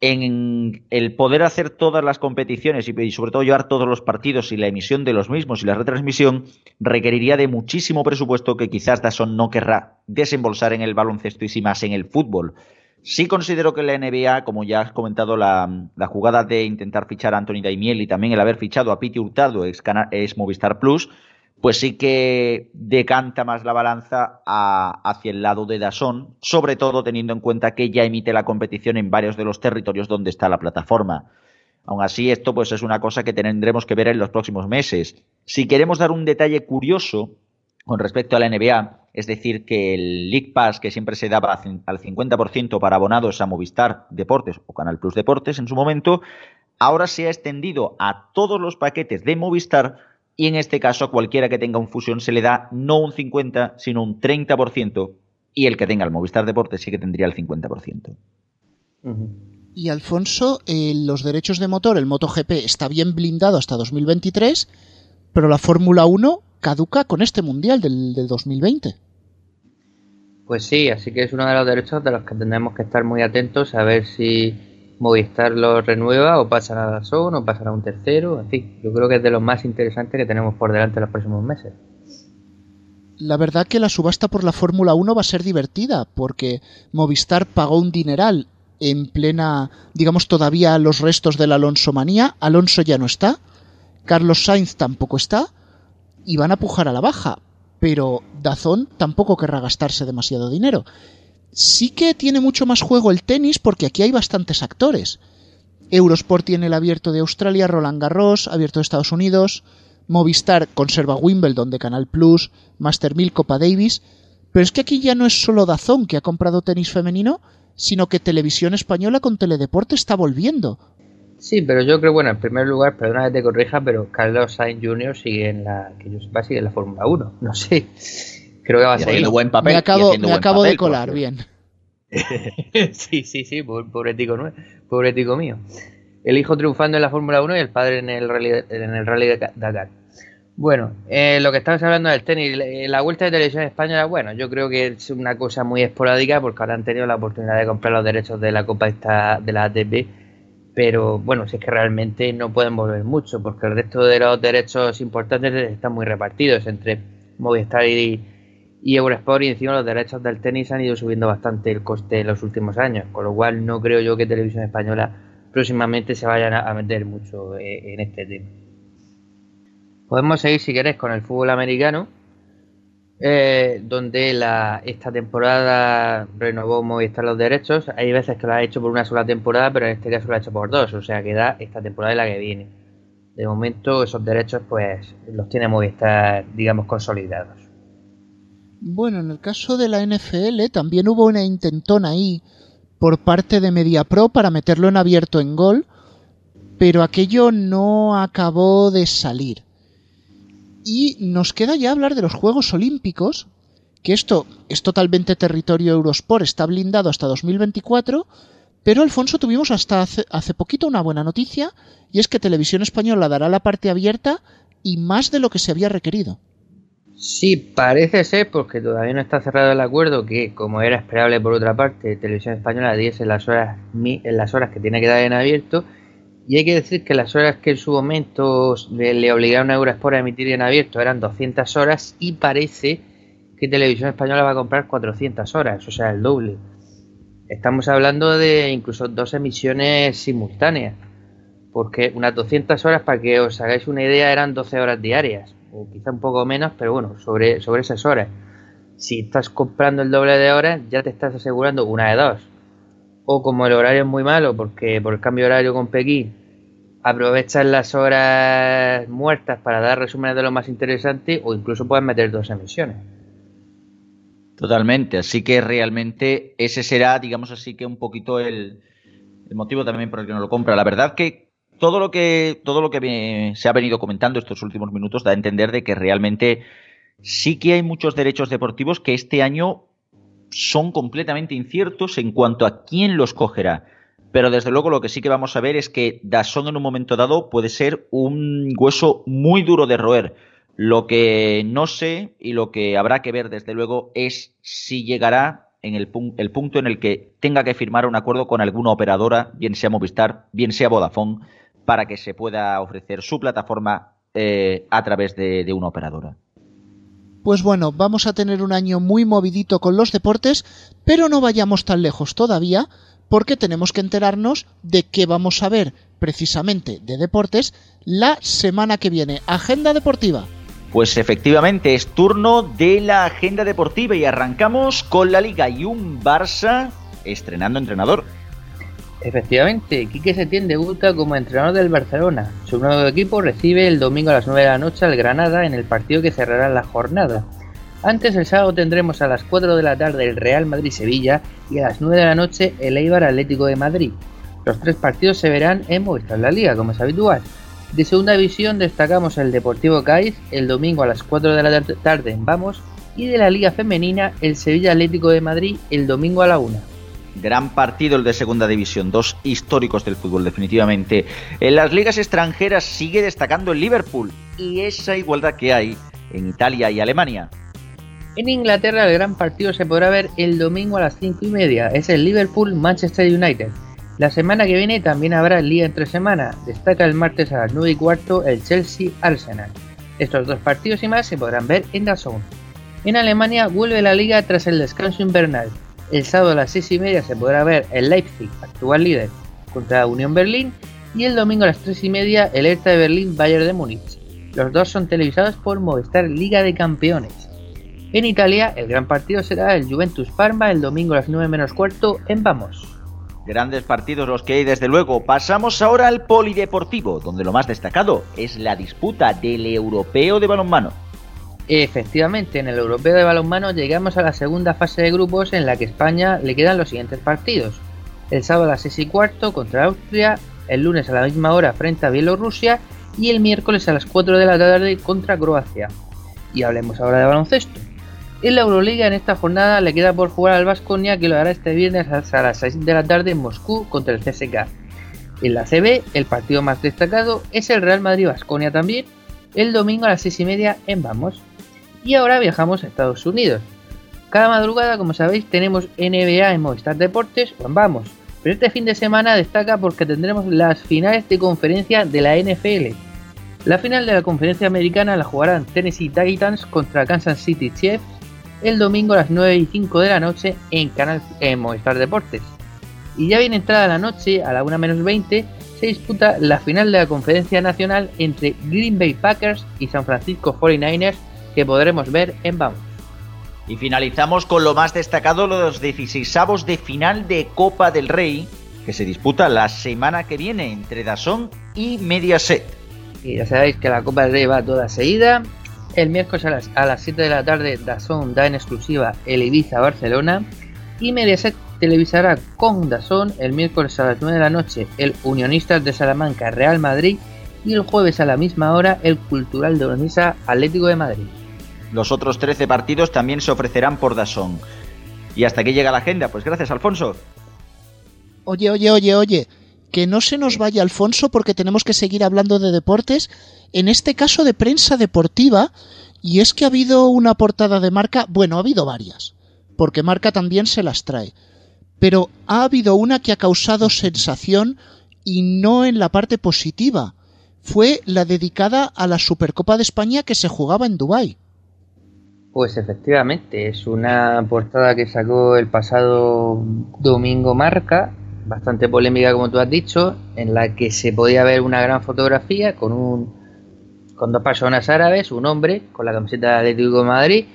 en el poder hacer todas las competiciones y, sobre todo llevar todos los partidos y la emisión de los mismos y la retransmisión requeriría de muchísimo presupuesto que quizás Dazón no querrá desembolsar en el baloncesto y si más en el fútbol. Sí considero que la NBA, como ya has comentado, la, jugada de intentar fichar a Anthony Daimiel y también el haber fichado a Piti Hurtado es, es Movistar Plus, pues sí que decanta más la balanza hacia el lado de Dazón, sobre todo teniendo en cuenta que ya emite la competición en varios de los territorios donde está la plataforma. Aún así, esto pues es una cosa que tendremos que ver en los próximos meses. Si queremos dar un detalle curioso con respecto a la NBA, es decir, que el League Pass, que siempre se daba al 50% para abonados a Movistar Deportes o Canal Plus Deportes en su momento, ahora se ha extendido a todos los paquetes de Movistar y en este caso a cualquiera que tenga un fusión se le da no un 50, sino un 30% y el que tenga el Movistar Deportes sí que tendría el 50%. Y Alfonso, eh, los derechos de motor, el MotoGP está bien blindado hasta 2023, pero la Fórmula 1 caduca con este Mundial del, 2020. Pues sí, así que es uno de los derechos de los que tendremos que estar muy atentos a ver si Movistar lo renueva o pasa a la zona o pasa a un tercero. En fin, yo creo que es de los más interesantes que tenemos por delante en los próximos meses. La verdad que la subasta por la Fórmula 1 va a ser divertida porque Movistar pagó un dineral en plena, digamos, todavía los restos de la Alonso manía. Alonso ya no está. Carlos Sainz tampoco está y van a pujar a la baja, pero Dazón tampoco querrá gastarse demasiado dinero. Sí que tiene mucho más juego el tenis porque aquí hay bastantes actores. Eurosport tiene el abierto de Australia, Roland Garros, abierto de Estados Unidos, Movistar conserva Wimbledon de Canal Plus, Master 1000 Copa Davis, pero es que aquí ya no es solo Dazón que ha comprado tenis femenino, sino que Televisión Española con Teledeporte está volviendo. Sí, pero yo creo, bueno, en primer lugar, perdona que te corrija, pero Carlos Sainz Jr. sigue en la, que yo sepa, sigue en la Fórmula 1. No sé. Creo que va a seguir. Buen papel, me acabo, me acabo de colar, bien. sí, sí, sí, pobre tico, pobre tico mío. El hijo triunfando en la Fórmula 1 y el padre en el Rally, en el rally de Dakar. Bueno, eh, lo que estabas hablando del tenis, la vuelta de televisión española, bueno, yo creo que es una cosa muy esporádica porque ahora han tenido la oportunidad de comprar los derechos de la Copa esta, de la ATP pero bueno, si es que realmente no pueden volver mucho, porque el resto de los derechos importantes están muy repartidos entre Movistar y, y Eurosport y encima los derechos del tenis han ido subiendo bastante el coste en los últimos años, con lo cual no creo yo que Televisión Española próximamente se vayan a, meter mucho eh, en este tema. Podemos seguir si queréis con el fútbol americano, eh, donde esta temporada renovó Movistar los derechos. Hay veces que lo ha hecho por una sola temporada, pero en este caso lo ha hecho por dos, o sea que da esta temporada y la que viene. De momento esos derechos pues los tiene Movistar, digamos, consolidados. Bueno, en el caso de la NFL también hubo una intentona ahí por parte de MediaPro para meterlo en abierto en gol, pero aquello no acabó de salir. Y nos queda ya hablar de los Juegos Olímpicos, que esto es totalmente territorio Eurosport, está blindado hasta 2024, pero Alfonso tuvimos hasta hace, hace, poquito una buena noticia, y es que Televisión Española dará la parte abierta y más de lo que se había requerido. Sí, parece ser, porque todavía no está cerrado el acuerdo, que como era esperable por otra parte, Televisión Española diese las horas, en las horas que tiene que dar en abierto, y hay que decir que las horas que en su momento le, obligaron a Eurosport a emitir en abierto eran 200 horas y parece que Televisión Española va a comprar 400 horas, o sea, el doble. Estamos hablando de incluso dos emisiones simultáneas, porque unas 200 horas, para que os hagáis una idea, eran 12 horas diarias, o quizá un poco menos, pero bueno, sobre, sobre esas horas. Si estás comprando el doble de horas, ya te estás asegurando una de dos. O como el horario es muy malo, porque por el cambio de horario con Pekín, aprovechas las horas muertas para dar resúmenes de lo más interesante, o incluso puedes meter dos emisiones. Totalmente, así que realmente ese será, digamos así, que un poquito el, motivo también por el que no lo compra. La verdad que todo lo que todo lo que se ha venido comentando estos últimos minutos da a entender de que realmente sí que hay muchos derechos deportivos que este año son completamente inciertos en cuanto a quién los cogerá. Pero desde luego lo que sí que vamos a ver es que Dazón en un momento dado puede ser un hueso muy duro de roer lo que no sé y lo que habrá que ver desde luego es si llegará en el, el, punto en el que tenga que firmar un acuerdo con alguna operadora, bien sea Movistar, bien sea Vodafone, para que se pueda ofrecer su plataforma eh, a través de, de una operadora. Pues bueno, vamos a tener un año muy movidito con los deportes, pero no vayamos tan lejos todavía, porque tenemos que enterarnos de qué vamos a ver precisamente de deportes la semana que viene. Agenda deportiva. Pues efectivamente es turno de la agenda deportiva y arrancamos con la liga y un Barça estrenando entrenador. Efectivamente, Quique Setién debuta como entrenador del Barcelona. Su nuevo equipo recibe el domingo a las 9 de la noche al Granada en el partido que cerrará la jornada. Antes el sábado tendremos a las 4 de la tarde el Real Madrid-Sevilla y a las 9 de la noche el Eibar Atlético de Madrid. Los tres partidos se verán en Movistar La Liga, como es habitual. De segunda división destacamos el Deportivo Cádiz el domingo a las 4 de la tarde en Vamos y de la Liga Femenina el Sevilla Atlético de Madrid el domingo a la 1. Gran partido el de segunda división, dos históricos del fútbol definitivamente. En las ligas extranjeras sigue destacando el Liverpool y esa igualdad que hay en Italia y Alemania. En Inglaterra el gran partido se podrá ver el domingo a las 5 y media, es el Liverpool Manchester United. La semana que viene también habrá liga entre semana. Destaca el martes a las 9 y cuarto el Chelsea Arsenal. Estos dos partidos y más se podrán ver en DAZN. En Alemania vuelve la liga tras el descanso invernal. El sábado a las 6 y media se podrá ver el Leipzig, actual líder, contra Unión Berlín. Y el domingo a las 3 y media el Hertha de Berlín Bayern de Múnich. Los dos son televisados por Movistar Liga de Campeones. En Italia, el gran partido será el Juventus Parma el domingo a las 9 menos cuarto en Vamos. Grandes partidos los que hay desde luego. Pasamos ahora al polideportivo, donde lo más destacado es la disputa del europeo de balonmano. Efectivamente, en el europeo de balonmano llegamos a la segunda fase de grupos en la que España le quedan los siguientes partidos. El sábado a las 6 y cuarto contra Austria, el lunes a la misma hora frente a Bielorrusia y el miércoles a las 4 de la tarde contra Croacia. Y hablemos ahora de baloncesto. En la Euroliga en esta jornada le queda por jugar al Vasconia que lo hará este viernes a las 6 de la tarde en Moscú contra el CSK. En la CB, el partido más destacado es el Real Madrid-Vasconia también, el domingo a las 6 y media en Vamos. Y ahora viajamos a Estados Unidos. Cada madrugada, como sabéis, tenemos NBA en Movistar Deportes o en Vamos. Pero este fin de semana destaca porque tendremos las finales de conferencia de la NFL. La final de la conferencia americana la jugarán Tennessee Titans contra Kansas City Chiefs el domingo a las 9 y 5 de la noche en Canal en Movistar Deportes. Y ya bien entrada la noche, a la 1 menos 20, se disputa la final de la conferencia nacional entre Green Bay Packers y San Francisco 49ers que podremos ver en Vamos. Y finalizamos con lo más destacado, los 16 de final de Copa del Rey, que se disputa la semana que viene entre Dazón y Mediaset. Y ya sabéis que la Copa del Rey va toda seguida, el miércoles a las, a las 7 de la tarde, Dazón da en exclusiva el Ibiza Barcelona y Mediaset televisará con Dazón el miércoles a las 9 de la noche el Unionistas de Salamanca Real Madrid y el jueves a la misma hora el Cultural de Onisa Atlético de Madrid. Los otros 13 partidos también se ofrecerán por Dazón. Y hasta aquí llega la agenda, pues gracias Alfonso. Oye, oye, oye, oye, que no se nos vaya Alfonso porque tenemos que seguir hablando de deportes, en este caso de prensa deportiva, y es que ha habido una portada de marca, bueno, ha habido varias, porque marca también se las trae, pero ha habido una que ha causado sensación y no en la parte positiva, fue la dedicada a la Supercopa de España que se jugaba en Dubái. Pues efectivamente, es una portada que sacó el pasado domingo Marca, bastante polémica como tú has dicho, en la que se podía ver una gran fotografía con un con dos personas árabes, un hombre con la camiseta de Atlético Madrid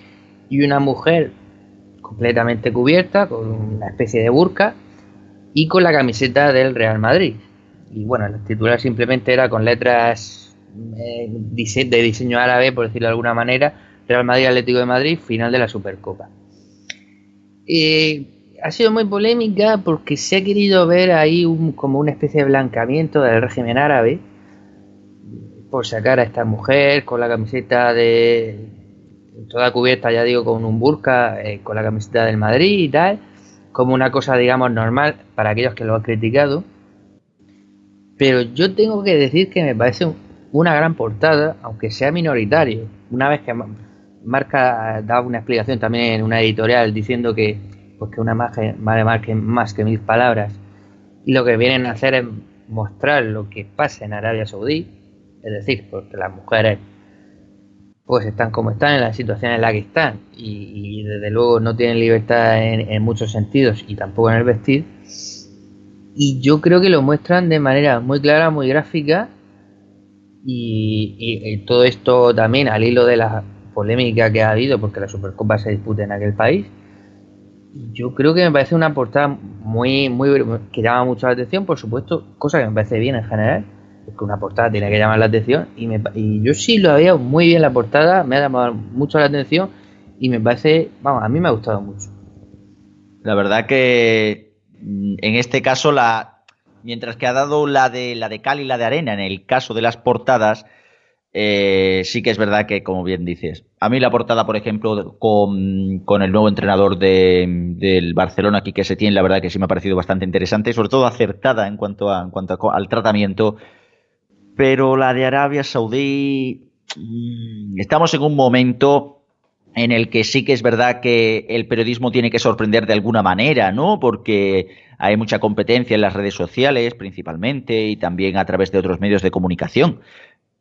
y una mujer completamente cubierta con una especie de burka y con la camiseta del Real Madrid. Y bueno, el titular simplemente era con letras eh, de diseño árabe, por decirlo de alguna manera, Real Madrid Atlético de Madrid, final de la Supercopa. Ha sido muy polémica porque se ha querido ver ahí como una especie de blancamiento del régimen árabe por sacar a esta mujer con la camiseta de toda cubierta, ya digo, con un burka, eh, con la camiseta del Madrid y tal, como una cosa, digamos, normal para aquellos que lo han criticado. Pero yo tengo que decir que me parece una gran portada, aunque sea minoritario. Una vez que Marca da una explicación también en una editorial diciendo que, pues que una imagen vale más que, más que mil palabras. Y lo que vienen a hacer es mostrar lo que pasa en Arabia Saudí, es decir, porque las mujeres pues están como están en la situación en la que están y, desde luego no tienen libertad en, muchos sentidos y tampoco en el vestir. Y yo creo que lo muestran de manera muy clara, muy gráfica y, y todo esto también al hilo de las polémica que ha habido porque la Supercopa se disputa en aquel país. Yo creo que me parece una portada muy, muy que llama mucho la atención, por supuesto, cosa que me parece bien en general, porque una portada tiene que llamar la atención y, me, y yo sí lo había muy bien la portada, me ha llamado mucho la atención y me parece, vamos, a mí me ha gustado mucho. La verdad que mm, en este caso la mientras que ha dado la de la de cal y la de arena en el caso de las portadas, eh, sí que es verdad que, como bien dices, a mí la portada, por ejemplo, con, el nuevo entrenador del Barcelona, aquí que se tiene, la verdad que sí me ha parecido bastante interesante, sobre todo acertada en cuanto, a, en cuanto al tratamiento. Pero la de Arabia Saudí, mm, estamos en un momento en el que sí que es verdad que el periodismo tiene que sorprender de alguna manera, ¿no? Porque hay mucha competencia en las redes sociales, principalmente, y también a través de otros medios de comunicación.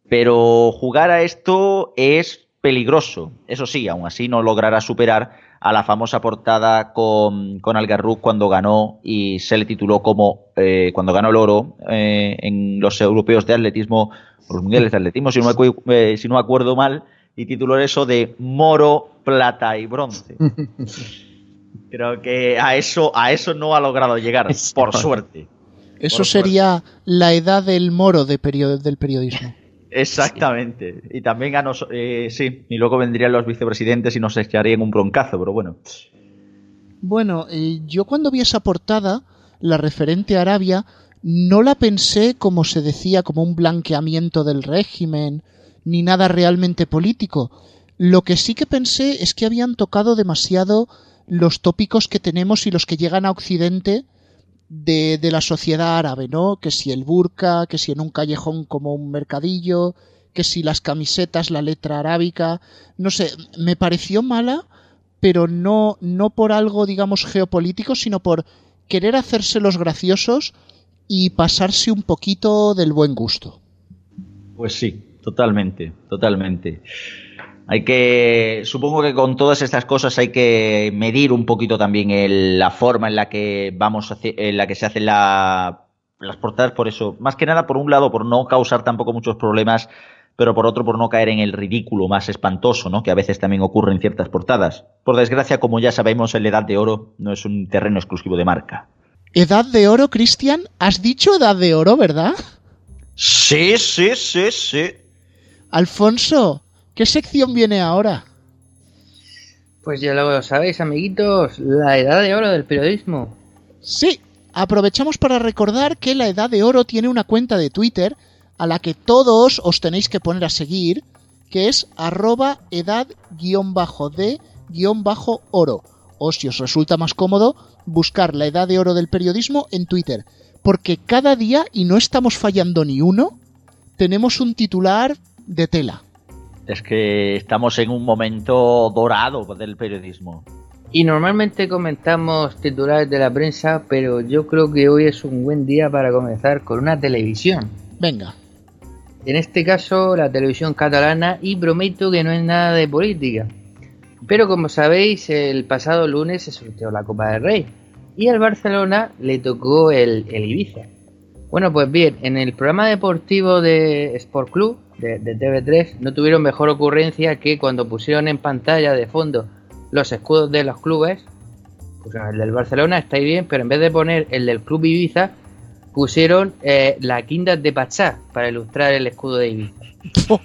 Pero jugar a esto es peligroso. Eso sí, aún así no logrará superar a la famosa portada con, con Algarruz cuando ganó y se le tituló como eh, cuando ganó el oro eh, en los europeos de atletismo, los mundiales de atletismo, si no, me, eh, si no acuerdo mal, y tituló eso de Moro, Plata y Bronce. Creo que a eso, a eso no ha logrado llegar, por suerte. Eso sería la edad del moro de del periodismo. Exactamente. Y también ganó, eh, sí, y luego vendrían los vicepresidentes y nos echarían un broncazo, pero bueno. Bueno, eh, yo cuando vi esa portada, la referente a Arabia, no la pensé como se decía, como un blanqueamiento del régimen, ni nada realmente político. Lo que sí que pensé es que habían tocado demasiado los tópicos que tenemos y los que llegan a Occidente de, de, la sociedad árabe, ¿no? Que si el burka, que si en un callejón como un mercadillo, que si las camisetas, la letra arábica, no sé, me pareció mala, pero no, no por algo, digamos, geopolítico, sino por querer hacerse los graciosos y pasarse un poquito del buen gusto. Pues sí, totalmente, totalmente. Hay que, supongo que con todas estas cosas hay que medir un poquito también la forma en la que vamos, a en la que se hacen las portadas, por eso, más que nada por un lado, por no causar tampoco muchos problemas, pero por otro, por no caer en el ridículo más espantoso, ¿no? Que a veces también ocurre en ciertas portadas. Por desgracia, como ya sabemos, la Edad de Oro no es un terreno exclusivo de marca. ¿Edad de Oro, Cristian? ¿Has dicho Edad de Oro, verdad? Sí, sí, sí, sí. Alfonso, ¿Qué sección viene ahora? Pues ya lo sabéis, amiguitos, la edad de oro del periodismo. Sí, aprovechamos para recordar que la edad de oro tiene una cuenta de Twitter a la que todos os tenéis que poner a seguir, que es arroba edad-de-oro. O si os resulta más cómodo, buscar la edad de oro del periodismo en Twitter. Porque cada día, y no estamos fallando ni uno, tenemos un titular de tela. Es que estamos en un momento dorado del periodismo. Y normalmente comentamos titulares de la prensa, pero yo creo que hoy es un buen día para comenzar con una televisión. Venga. En este caso, la televisión catalana, y prometo que no es nada de política. Pero como sabéis, el pasado lunes se sorteó la Copa del Rey y al Barcelona le tocó el, Ibiza. Bueno, pues bien, en el programa deportivo de Sport Club de, de, TV3 no tuvieron mejor ocurrencia que cuando pusieron en pantalla de fondo los escudos de los clubes, pues el del Barcelona está ahí bien, pero en vez de poner el del Club Ibiza, pusieron eh, la quinta de Pachá para ilustrar el escudo de Ibiza.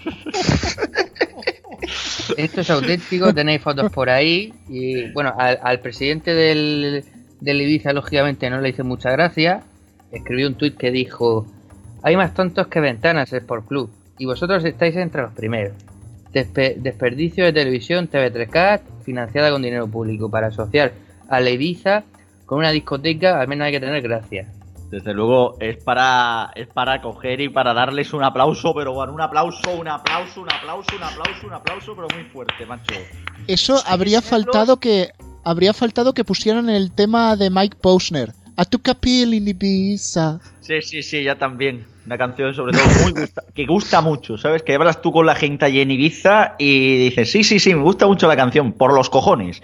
Esto es auténtico, tenéis fotos por ahí. Y bueno, al, presidente del, del, Ibiza, lógicamente, no le hice mucha gracia. Escribió un tuit que dijo: Hay más tontos que ventanas por Club, y vosotros estáis entre los primeros. desperdicio de televisión TV3Cat, financiada con dinero público, para asociar a la Ibiza con una discoteca, al menos hay que tener gracia. Desde luego es para es para coger y para darles un aplauso, pero bueno, un aplauso, un aplauso, un aplauso, un aplauso, un aplauso, pero muy fuerte, macho. Eso habría faltado que habría faltado que pusieran el tema de Mike Posner. A tu capil in Ibiza. Sí, sí, sí, ya también. Una canción sobre todo muy que gusta mucho, ¿sabes? Que hablas tú con la gente allí en Ibiza y dices, sí, sí, sí, me gusta mucho la canción, por los cojones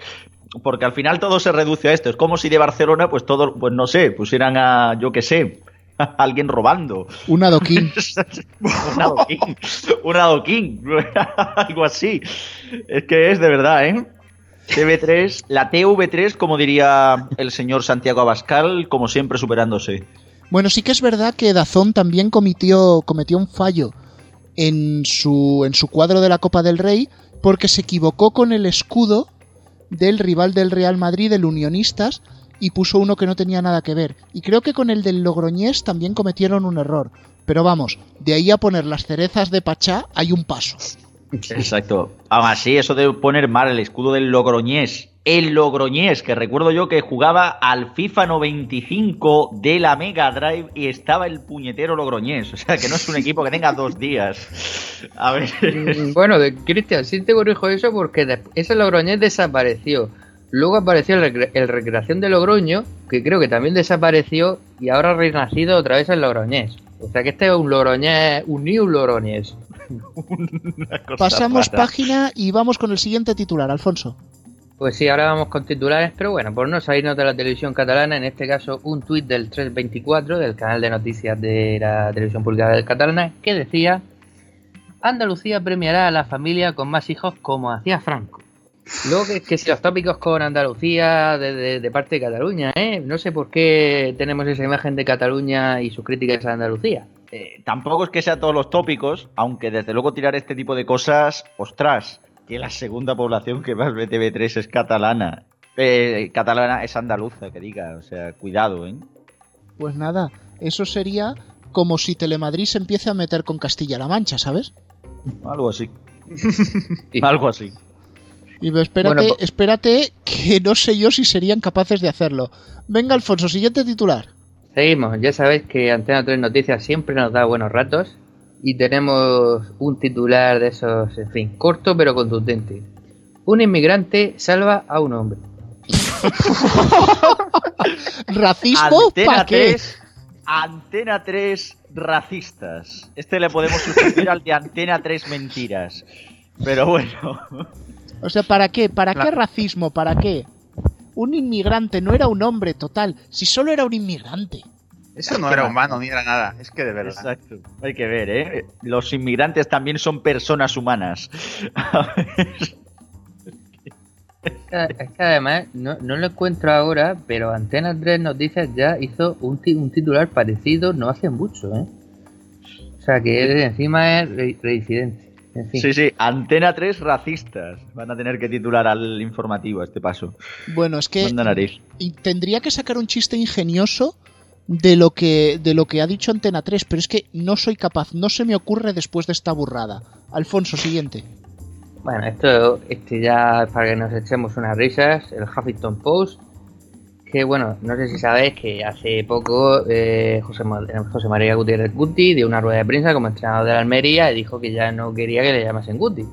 porque al final todo se reduce a esto. Es como si de Barcelona, pues todo, pues no sé, pusieran a, yo qué sé, a alguien robando. Un adoquín. un adoquín. Un adoquín. Algo así. Es que es de verdad, ¿eh? TV3, la TV3, como diría el señor Santiago Abascal, como siempre superándose. Bueno, sí que es verdad que Dazón también cometió, cometió un fallo en su, en su cuadro de la Copa del Rey porque se equivocó con el escudo del rival del Real Madrid, el Unionistas, y puso uno que no tenía nada que ver. Y creo que con el del Logroñés también cometieron un error. Pero vamos, de ahí a poner las cerezas de Pachá hay un paso. Exacto. Aún así, eso de poner mal el escudo del Logroñés el Logroñés, que recuerdo yo que jugaba al FIFA 95 de la Mega Drive y estaba el puñetero Logroñés. O sea, que no es un equipo que tenga dos días. A ver. Mm, bueno, Cristian, sí te corrijo eso porque ese Logroñés desapareció. Luego apareció el, Recreación de Logroño, que creo que también desapareció y ahora ha renacido otra vez el Logroñés. O sea que este es un Logroñés, un New Logroñés. Pasamos página y vamos con el siguiente titular, Alfonso. Pues sí, ahora vamos con titulares, pero bueno, por no salirnos de la televisión catalana, en este caso un tuit del 324 del canal de noticias de la televisión pública del catalana que decía Andalucía premiará a la familia con más hijos como hacía Franco. Luego que, si los tópicos con Andalucía de, parte de Cataluña, ¿eh? No sé por qué tenemos esa imagen de Cataluña y sus críticas a Andalucía. Eh, tampoco es que sean todos los tópicos, aunque desde luego tirar este tipo de cosas, ostras, que la segunda población que más ve TV3 es catalana. Eh, catalana es andaluza, que diga. O sea, cuidado, ¿eh? Pues nada, eso sería como si Telemadrid se empiece a meter con Castilla-La Mancha, ¿sabes? Algo así. Algo así. Y espérate, espérate, que no sé yo si serían capaces de hacerlo. Venga, Alfonso, siguiente titular. Seguimos, ya sabéis que Antena 3 Noticias siempre nos da buenos ratos y tenemos un titular de esos, en fin, corto pero contundente. Un inmigrante salva a un hombre. ¿Racismo? Antena 3, Antena 3 racistas. Este le podemos sustituir al de Antena 3 mentiras. Pero bueno. O sea, ¿para qué? ¿Para qué racismo? ¿Para qué? Un inmigrante no era un hombre total, si solo era un inmigrante. Eso no era humano ni era nada, es que de verdad. Exacto. Hay que ver, ¿eh? Los inmigrantes también son personas humanas. Es que además, no, lo encuentro ahora, pero Antena 3 Noticias ya hizo un, un titular parecido no hace mucho, ¿eh? O sea que encima es reincidente. Sí, sí, Antena 3 racistas. Van a tener que titular al informativo a este paso. Bueno, es que tendría que sacar un chiste ingenioso de lo que de lo que ha dicho Antena 3, pero es que no soy capaz, no se me ocurre después de esta burrada. Alfonso, siguiente. Bueno, esto este ya para que nos echemos unas risas, el Huffington Post, que bueno, no sé si sabéis que hace poco eh, José, José, María Gutiérrez Guti dio una rueda de prensa como entrenador de la Almería y dijo que ya no quería que le llamasen Guti.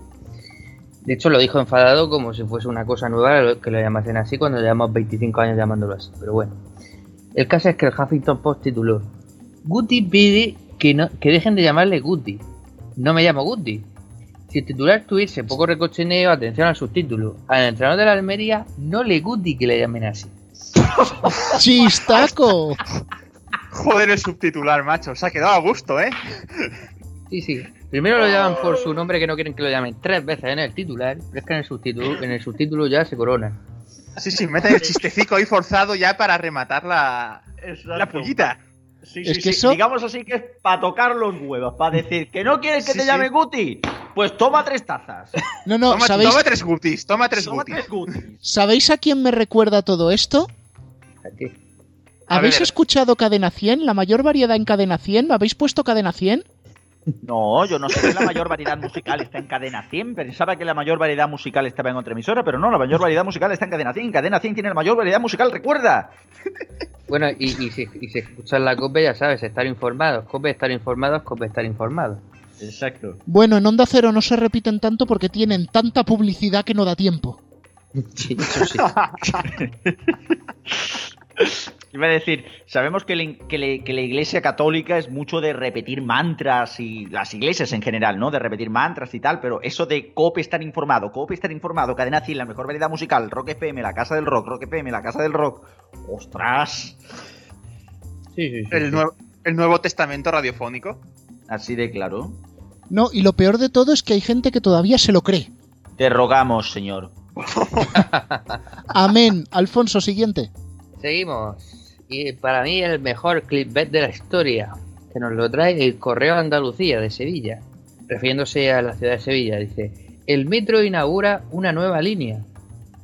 De hecho, lo dijo enfadado como si fuese una cosa nueva que lo llamasen así cuando llevamos 25 años llamándolo así. Pero bueno, el caso es que el Huffington Post tituló Guti pide que, no, que dejen de llamarle Guti. No me llamo Guti. Si el titular tuviese poco recochineo, atención al subtítulo. Al entrenador de la Almería no le gusta que le llamen así. ¡Chistaco! Joder, el subtitular, macho. Se ha quedado a gusto, ¿eh? Sí, sí. Primero lo llaman por su nombre que no quieren que lo llamen tres veces en el titular, pero es que en el subtítulo, en el subtítulo ya se corona. Sí, sí, meten el chistecico ahí forzado ya para rematar la, Exacto. la pullita. Sí, Es sí, que sí. eso- Digamos así que es para tocar los huevos, para decir que no quieres que Sí, te sí. llame Guti. Pues toma tres tazas. No, no, toma, ¿sabéis, toma tres gutis, toma tres Toma gutis. tres Gutis. ¿sabéis a quién me recuerda todo esto? Aquí. A ¿Habéis ver. escuchado Cadena 100? ¿La mayor variedad en Cadena 100? ¿Me habéis puesto Cadena 100? No, yo no sé que la mayor variedad musical está en cadena 100. Pensaba que la mayor variedad musical estaba en otra emisora, pero no, la mayor variedad musical está en cadena 100. Cadena 100 tiene la mayor variedad musical, recuerda. Bueno, y, y si, y si escuchan la COPE, ya sabes, estar informados. COPE, estar informados, COPE, estar informados. Exacto. Bueno, en Onda Cero no se repiten tanto porque tienen tanta publicidad que no da tiempo. Sí, eso sí. Iba a decir, sabemos que, la- que le- que la iglesia católica es mucho de repetir mantras y las iglesias en general, ¿no? De repetir mantras y tal, pero eso de COPE estar informado, COPE estar informado, Cadena 100, la mejor variedad musical, Rock FM, la casa del rock, Rock FM, la casa del rock. ¡Ostras! Sí, sí, sí, El, sí. nuevo, el Nuevo Testamento radiofónico. Así de claro. No, y lo peor de todo es que hay gente que todavía se lo cree. Te rogamos, señor. Amén. Alfonso, siguiente. Seguimos. Y para mí el mejor clipbait de la historia, que nos lo trae el Correo Andalucía de Sevilla, refiriéndose a la ciudad de Sevilla. Dice, el metro inaugura una nueva línea.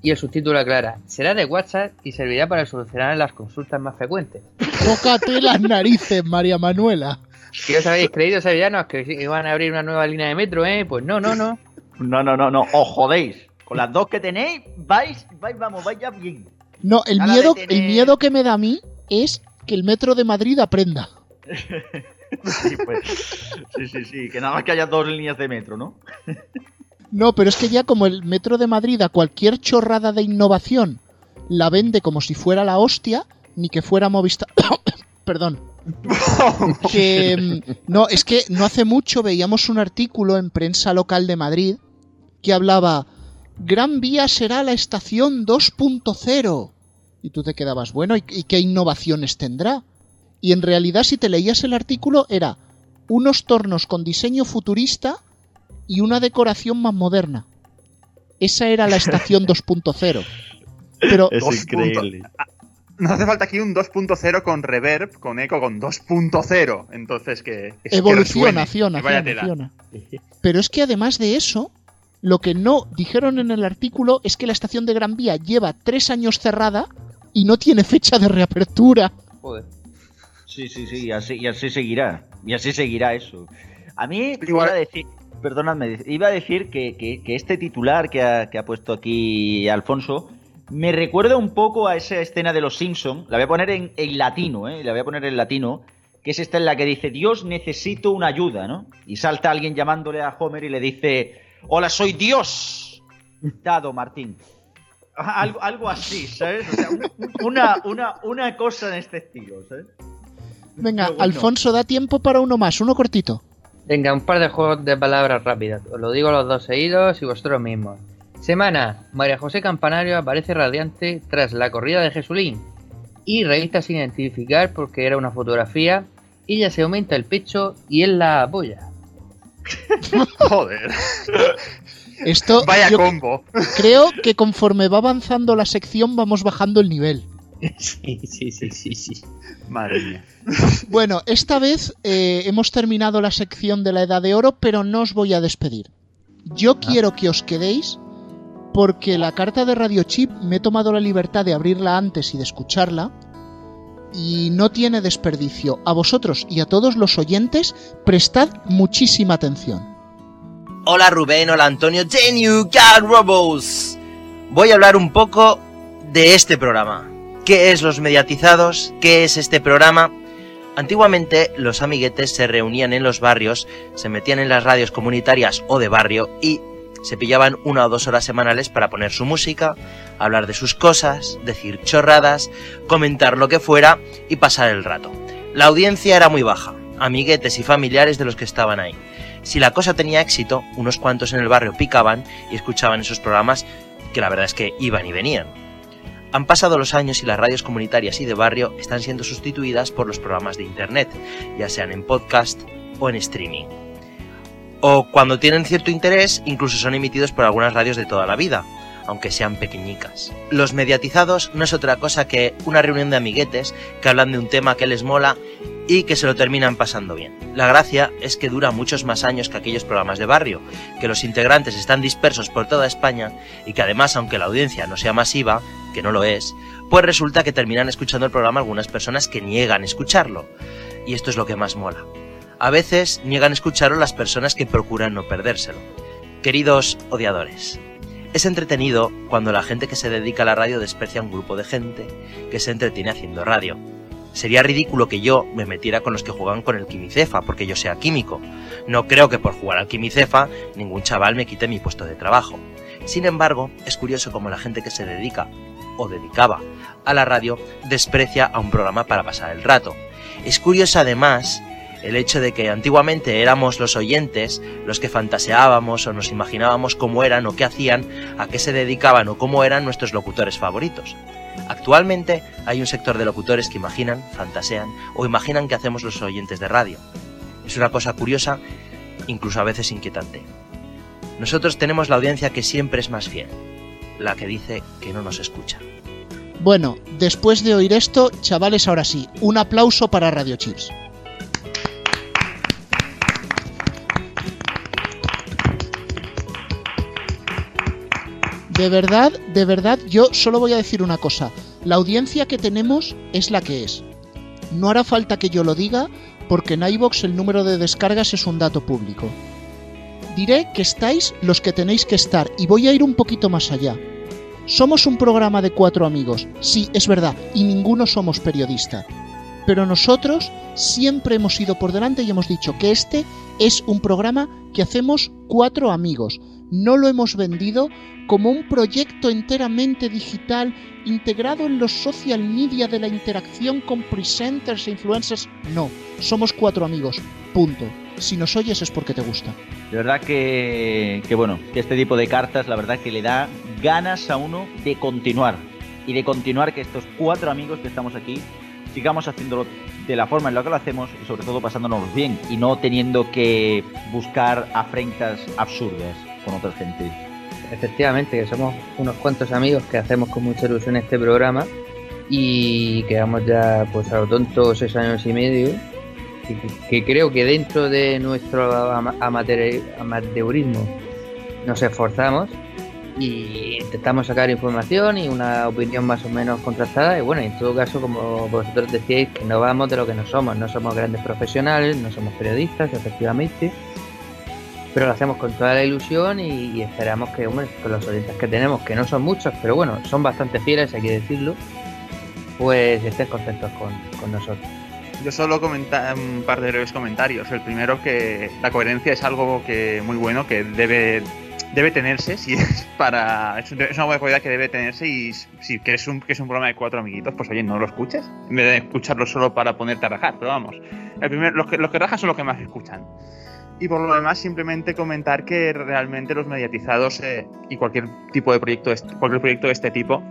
Y el subtítulo aclara, será de WhatsApp y servirá para solucionar las consultas más frecuentes. Tócate las narices, María Manuela. ¿Qué os habéis creído, sevillanos, que iban a abrir una nueva línea de metro, eh? Pues no, no, no. No, no, no, no, os jodéis. Con las dos que tenéis, vais, vais, vamos, vais ya bien. No, el Nada miedo, tener- el miedo que me da a mí es que el metro de Madrid aprenda. Sí, pues, sí, sí, sí, que nada más que haya dos líneas de metro, ¿no? No, pero es que ya como el metro de Madrid a cualquier chorrada de innovación la vende como si fuera la hostia, ni que fuera Movistar. Perdón. Que, mm, no, es que no hace mucho veíamos un artículo en prensa local de Madrid que hablaba Gran Vía será la estación 2.0. Y tú te quedabas, bueno, ¿y, y qué innovaciones tendrá? Y en realidad si te leías el artículo era unos tornos con diseño futurista y una decoración más moderna. Esa era la estación 2.0. Pero Es increíble. Nos hace falta aquí un 2.0 con reverb, con eco, con 2.0. Entonces que. evoluciona, tela. acciona. Pero es que además de eso, lo que no dijeron en el artículo es que la estación de Gran Vía lleva tres años cerrada y no tiene fecha de reapertura. Joder. Sí, sí, sí, y así, y así seguirá. Y así seguirá eso. A mí, Igual- iba a decir, perdonadme, iba a decir que, que- que este titular que ha, que ha puesto aquí Alfonso me recuerda un poco a esa escena de los Simpson. La voy a poner en, en latino, ¿eh? La voy a poner en latino. Que es esta en la que dice, Dios, necesito una ayuda, ¿no? Y salta alguien llamándole a Homer y le dice, hola, soy Dios. Dado, Martín. Algo, algo así, ¿sabes? O sea, un- un- una, una, una cosa en este estilo, ¿sabes? Venga, bueno. Alfonso, da tiempo para uno más, uno cortito. Venga, un par de juegos de palabras rápidas. Os lo digo los dos seguidos y vosotros mismos. Semana. María José Campanario aparece radiante tras la corrida de Jesulín. Y revista sin identificar porque era una fotografía. Ella se aumenta el pecho y él la apoya. Joder. Esto Vaya yo combo. creo que conforme va avanzando la sección vamos bajando el nivel. Sí, sí, sí, sí, sí. Madre mía. Bueno, esta vez eh, hemos terminado la sección de la Edad de Oro, pero no os voy a despedir. Yo quiero que os quedéis porque la carta de Radio Chip me he tomado la libertad de abrirla antes y de escucharla y no tiene desperdicio. A vosotros y a todos los oyentes, prestad muchísima atención. Hola Rubén, hola Antonio, Genu, Robots. Voy a hablar un poco de este programa. ¿Qué es los mediatizados? ¿Qué es este programa? Antiguamente los amiguetes se reunían en los barrios, se metían en las radios comunitarias o de barrio y se pillaban una o dos horas semanales para poner su música, hablar de sus cosas, decir chorradas, comentar lo que fuera y pasar el rato. La audiencia era muy baja, amiguetes y familiares de los que estaban ahí. Si la cosa tenía éxito, unos cuantos en el barrio picaban y escuchaban esos programas que la verdad es que iban y venían. Han pasado los años y las radios comunitarias y de barrio están siendo sustituidas por los programas de Internet, ya sean en podcast o en streaming. O cuando tienen cierto interés, incluso son emitidos por algunas radios de toda la vida, aunque sean pequeñicas. Los mediatizados no es otra cosa que una reunión de amiguetes que hablan de un tema que les mola y que se lo terminan pasando bien. La gracia es que dura muchos más años que aquellos programas de barrio, que los integrantes están dispersos por toda España y que además, aunque la audiencia no sea masiva, que no lo es, pues resulta que terminan escuchando el programa algunas personas que niegan escucharlo. Y esto es lo que más mola. A veces niegan escucharlo las personas que procuran no perdérselo. Queridos odiadores, es entretenido cuando la gente que se dedica a la radio desprecia a un grupo de gente que se entretiene haciendo radio. Sería ridículo que yo me metiera con los que juegan con el quimicefa porque yo sea químico. No creo que por jugar al quimicefa ningún chaval me quite mi puesto de trabajo. Sin embargo, es curioso como la gente que se dedica o dedicaba a la radio desprecia a un programa para pasar el rato. Es curioso además el hecho de que antiguamente éramos los oyentes los que fantaseábamos o nos imaginábamos cómo eran o qué hacían, a qué se dedicaban o cómo eran nuestros locutores favoritos. Actualmente hay un sector de locutores que imaginan, fantasean o imaginan que hacemos los oyentes de radio. Es una cosa curiosa, incluso a veces inquietante. Nosotros tenemos la audiencia que siempre es más fiel, la que dice que no nos escucha. Bueno, después de oír esto, chavales, ahora sí, un aplauso para Radio Chips. De verdad, de verdad, yo solo voy a decir una cosa. La audiencia que tenemos es la que es. No hará falta que yo lo diga, porque en iVox el número de descargas es un dato público. Diré que estáis los que tenéis que estar, y voy a ir un poquito más allá. Somos un programa de cuatro amigos, sí, es verdad, y ninguno somos periodista. Pero nosotros siempre hemos ido por delante y hemos dicho que este es un programa que hacemos cuatro amigos. No lo hemos vendido como un proyecto enteramente digital integrado en los social media de la interacción con presenters e influencers. No, somos cuatro amigos. Punto. Si nos oyes es porque te gusta. De verdad que, que bueno, que este tipo de cartas, la verdad que le da ganas a uno de continuar. Y de continuar que estos cuatro amigos que estamos aquí sigamos haciéndolo de la forma en la que lo hacemos y sobre todo pasándonos bien y no teniendo que buscar afrentas absurdas con otra gente. Efectivamente, que somos unos cuantos amigos que hacemos con mucha ilusión este programa y quedamos ya pues a lo tonto seis años y medio que, que creo que dentro de nuestro ama- amateur- amateurismo nos esforzamos y intentamos sacar información y una opinión más o menos contrastada y bueno, en todo caso como vosotros decíais que no vamos de lo que no somos, no somos grandes profesionales, no somos periodistas efectivamente, pero lo hacemos con toda la ilusión y, esperamos que, hombre, con los oyentes que tenemos, que no son muchos, pero bueno, son bastante fieles, hay que decirlo, pues estén contentos con, con nosotros. Yo solo comentar un par de breves comentarios. El primero que la coherencia es algo que muy bueno que debe debe tenerse si es para es, un- es una buena cualidad que debe tenerse y si quieres un que es un programa de cuatro amiguitos pues oye no lo escuches en vez de escucharlo solo para ponerte a rajar pero vamos el primer, los que los que rajan son los que más escuchan y por lo demás simplemente comentar que realmente los mediatizados eh, y cualquier tipo de proyecto cualquier proyecto de este tipo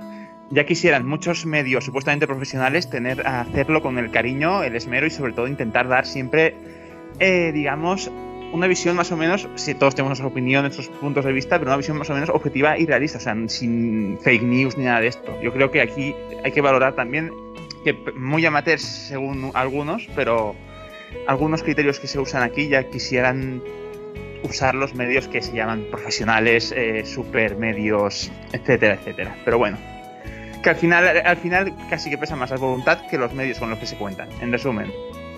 ya quisieran muchos medios supuestamente profesionales tener hacerlo con el cariño, el esmero y sobre todo intentar dar siempre, eh, digamos, una visión más o menos, si todos tenemos nuestras opiniones, nuestros puntos de vista, pero una visión más o menos objetiva y realista, o sea, sin fake news ni nada de esto. Yo creo que aquí hay que valorar también que muy amateurs según algunos, pero algunos criterios que se usan aquí ya quisieran usar los medios que se llaman profesionales, eh, supermedios, etcétera, etcétera. Pero bueno, que al final, al final casi que pesa más la voluntad que los medios con los que se cuentan. En resumen,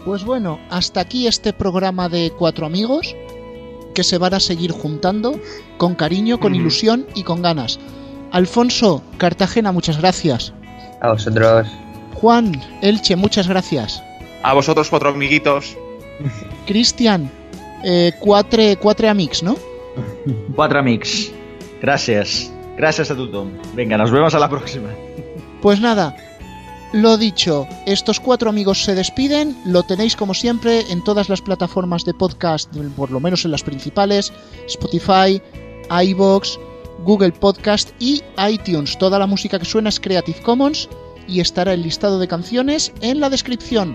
Pues bueno, hasta aquí este programa de cuatro amigos que se van a seguir juntando con cariño, con ilusión y con ganas. Alfonso, Cartagena, muchas gracias. A vosotros. Juan, Elche, muchas gracias. A vosotros cuatro amiguitos, Cristian, eh, cuatre, cuatre amics, ¿no? Cuatro amigos. Gracias. Gracias a tu Tom. Venga, nos vemos a la próxima. Pues nada, Lo dicho, estos cuatro amigos se despiden, lo tenéis como siempre en todas las plataformas de podcast, por lo menos en las principales, Spotify, iBox, Google Podcast y iTunes. Toda la música que suena es Creative Commons y estará el listado de canciones en la descripción.